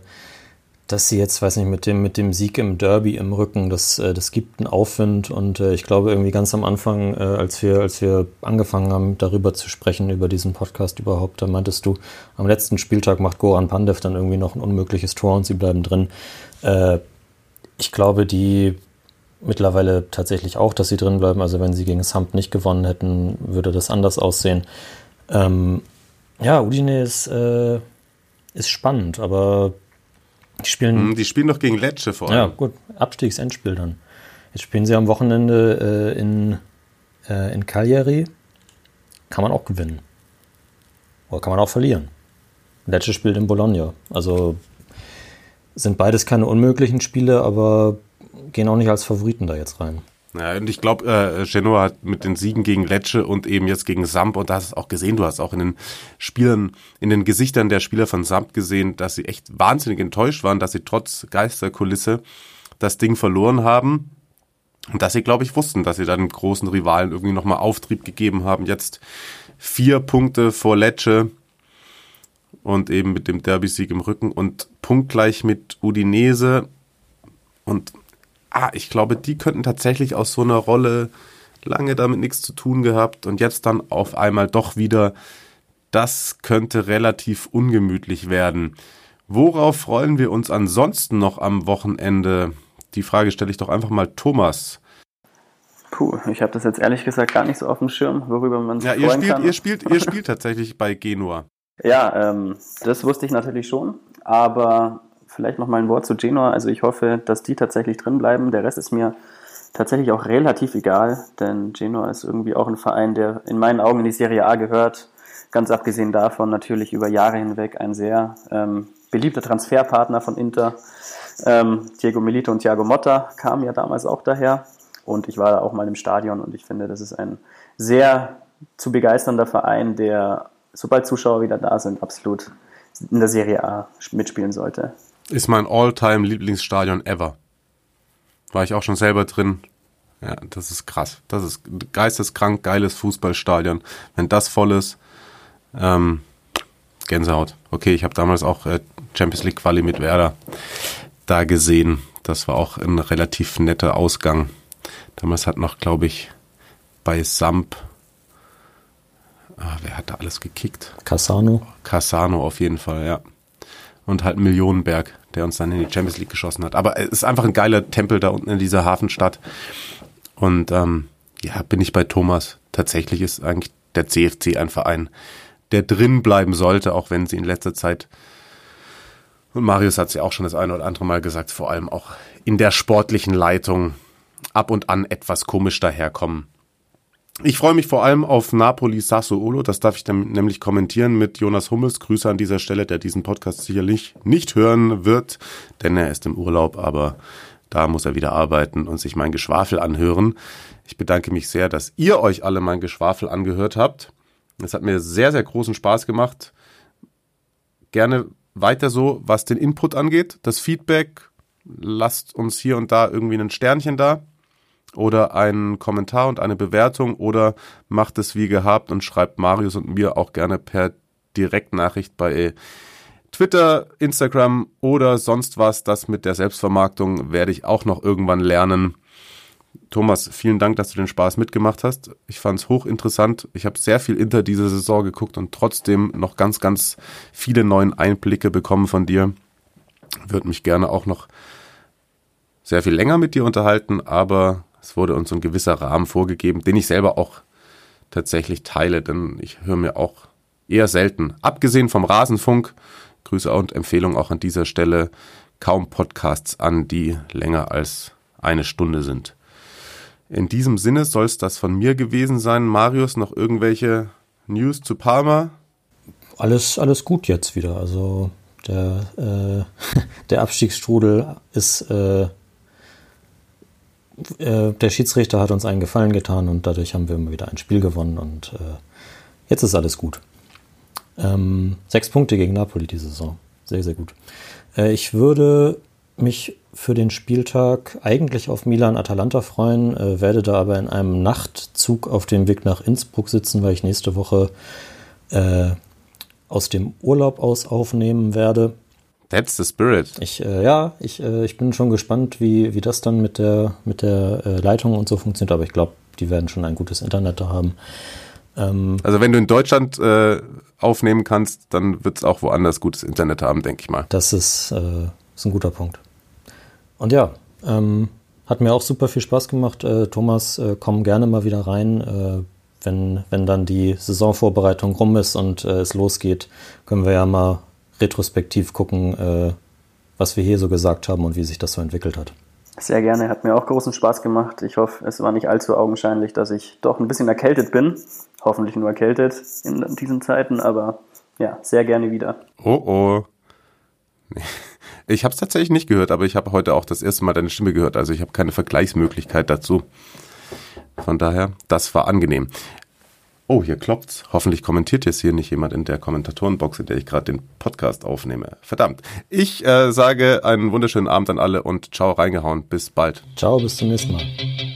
dass sie jetzt, weiß nicht, mit dem, mit dem Sieg im Derby im Rücken, das, äh, das gibt einen Aufwind und äh, ich glaube irgendwie ganz am Anfang, äh, als wir, als wir angefangen haben, darüber zu sprechen, über diesen Podcast überhaupt, da meintest du, am letzten Spieltag macht Goran Pandev dann irgendwie noch ein unmögliches Tor und sie bleiben drin. Äh, ich glaube, die mittlerweile tatsächlich auch, dass sie drin bleiben. Also wenn sie gegen Samp nicht gewonnen hätten, würde das anders aussehen. Ähm, ja, Udine ist, äh, ist spannend, aber die spielen, hm, die spielen doch gegen Lecce vor allem. Ja, gut. Abstiegsendspiel dann. Jetzt spielen sie am Wochenende äh, in, äh, in Cagliari. Kann man auch gewinnen. Oder kann man auch verlieren. Lecce spielt in Bologna. Also sind beides keine unmöglichen Spiele, aber gehen auch nicht als Favoriten da jetzt rein. Ja, und ich glaube, äh, Genoa hat mit den Siegen gegen Lecce und eben jetzt gegen Samp, und da hast es auch gesehen, du hast auch in den Spielern, in den Gesichtern der Spieler von Samp gesehen, dass sie echt wahnsinnig enttäuscht waren, dass sie trotz Geisterkulisse das Ding verloren haben. Und dass sie, glaube ich, wussten, dass sie dann großen Rivalen irgendwie nochmal Auftrieb gegeben haben. Jetzt vier Punkte vor Lecce und eben mit dem Derby-Sieg im Rücken und punktgleich mit Udinese. Und ah, ich glaube, die könnten tatsächlich aus so einer Rolle lange damit nichts zu tun gehabt und jetzt dann auf einmal doch wieder, das könnte relativ ungemütlich werden. Worauf freuen wir uns ansonsten noch am Wochenende? Die Frage stelle ich doch einfach mal Thomas. Puh, ich habe das jetzt ehrlich gesagt gar nicht so auf dem Schirm, worüber man sich ja, ihr spielt, kann. Ihr spielt, ihr [laughs] spielt tatsächlich bei Genua. Ja, ähm, das wusste ich natürlich schon, aber vielleicht noch mal ein Wort zu Genoa. Also ich hoffe, dass die tatsächlich drin bleiben. Der Rest ist mir tatsächlich auch relativ egal, denn Genoa ist irgendwie auch ein Verein, der in meinen Augen in die Serie A gehört. ganz abgesehen davon natürlich über Jahre hinweg ein sehr ähm, beliebter Transferpartner von Inter. Ähm, Diego Milito und Thiago Motta kamen ja damals auch daher und ich war da auch mal im Stadion und ich finde, das ist ein sehr zu begeisternder Verein, der, sobald Zuschauer wieder da sind, absolut in der Serie A mitspielen sollte. Ist mein all-time Lieblingsstadion ever. War ich auch schon selber drin. Ja, das ist krass. Das ist geisteskrank geiles Fußballstadion. Wenn das voll ist, ähm, Gänsehaut. Okay, ich habe damals auch äh, Champions League Quali mit Werder da gesehen. Das war auch ein relativ netter Ausgang. Damals hat noch, glaube ich, bei Samp, ah, wer hat da alles gekickt? Cassano. Cassano auf jeden Fall, ja. Und halt Millionenberg, der uns dann in die Champions League geschossen hat. Aber es ist einfach ein geiler Tempel da unten in dieser Hafenstadt. Und ähm, ja, bin ich bei Thomas. Tatsächlich ist eigentlich der CFC ein Verein, der drin bleiben sollte, auch wenn sie in letzter Zeit, und Marius hat es ja auch schon das eine oder andere Mal gesagt, vor allem auch in der sportlichen Leitung ab und an etwas komisch daherkommen. Ich freue mich vor allem auf Napoli Sassuolo, das darf ich dann nämlich kommentieren mit Jonas Hummels. Grüße an dieser Stelle, der diesen Podcast sicherlich nicht hören wird, denn er ist im Urlaub, aber da muss er wieder arbeiten und sich mein Geschwafel anhören. Ich bedanke mich sehr, dass ihr euch alle mein Geschwafel angehört habt. Es hat mir sehr, sehr großen Spaß gemacht. Gerne weiter so, was den Input angeht, das Feedback. Lasst uns hier und da irgendwie ein Sternchen da oder einen Kommentar und eine Bewertung oder macht es wie gehabt und schreibt Marius und mir auch gerne per Direktnachricht bei Twitter, Instagram oder sonst was. Das mit der Selbstvermarktung werde ich auch noch irgendwann lernen. Thomas, vielen Dank, dass du den Spaß mitgemacht hast. Ich fand es hochinteressant. Ich habe sehr viel Inter diese Saison geguckt und trotzdem noch ganz, ganz viele neuen Einblicke bekommen von dir. Würde mich gerne auch noch sehr viel länger mit dir unterhalten, aber es wurde uns ein gewisser Rahmen vorgegeben, den ich selber auch tatsächlich teile, denn ich höre mir auch eher selten, abgesehen vom Rasenfunk, Grüße und Empfehlung auch an dieser Stelle, kaum Podcasts an, die länger als eine Stunde sind. In diesem Sinne soll es das von mir gewesen sein. Marius, noch irgendwelche News zu Parma? Alles, alles gut jetzt wieder. Also der, äh, [laughs] der Abstiegsstrudel ist äh, äh, der Schiedsrichter hat uns einen Gefallen getan und dadurch haben wir immer wieder ein Spiel gewonnen und äh, jetzt ist alles gut. Ähm, sechs Punkte gegen Napoli diese Saison. Sehr, sehr gut. Äh, ich würde mich für den Spieltag eigentlich auf Milan-Atalanta freuen, äh, werde da aber in einem Nachtzug auf dem Weg nach Innsbruck sitzen, weil ich nächste Woche äh, aus dem Urlaub aus aufnehmen werde. That's the spirit. Ich, äh, ja, ich, äh, ich bin schon gespannt, wie, wie das dann mit der, mit der äh, Leitung und so funktioniert, aber ich glaube, die werden schon ein gutes Internet da haben. Ähm, also wenn du in Deutschland äh, aufnehmen kannst, dann wird es auch woanders gutes Internet haben, denke ich mal. Das ist, äh, ist ein guter Punkt. Und ja, ähm, hat mir auch super viel Spaß gemacht. Äh, Thomas, komm gerne mal wieder rein. Wenn, wenn dann die Saisonvorbereitung rum ist und äh, es losgeht, können wir ja mal retrospektiv gucken, äh, was wir hier so gesagt haben und wie sich das so entwickelt hat. Sehr gerne, hat mir auch großen Spaß gemacht. Ich hoffe, es war nicht allzu augenscheinlich, dass ich doch ein bisschen erkältet bin. Hoffentlich nur erkältet in diesen Zeiten, aber ja, sehr gerne wieder. Oh oh. Ich habe es tatsächlich nicht gehört, aber ich habe heute auch das erste Mal deine Stimme gehört. Also ich habe keine Vergleichsmöglichkeit dazu. Von daher, das war angenehm. Oh, hier klopft's. Hoffentlich kommentiert jetzt hier nicht jemand in der Kommentatorenbox, in der ich gerade den Podcast aufnehme. Verdammt. Ich äh, sage einen wunderschönen Abend an alle und ciao reingehauen. Bis bald. Ciao, bis zum nächsten Mal.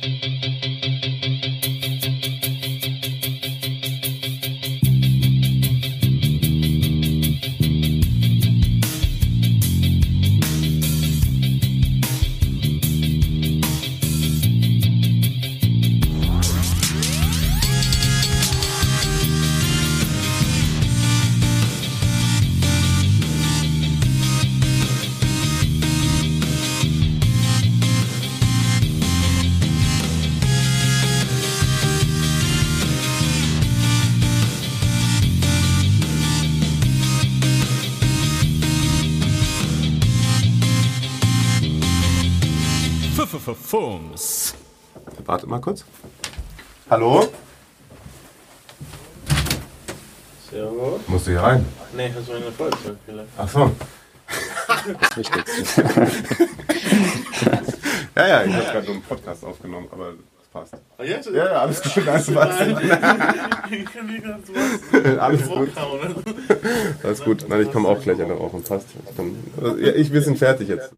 Ach so. Das Wichtigste. [laughs] Ja, ja, ich habe gerade nur einen Podcast aufgenommen, aber das passt. Ah, jetzt? Ja, ja, alles gut, alles passt. [laughs] Ich kann nicht ganz was. Alles gut. Alles gut. Nein, ich komme auch gleich an der Rauch und passt. Ich, komm, also, ja, ich, wir sind fertig jetzt.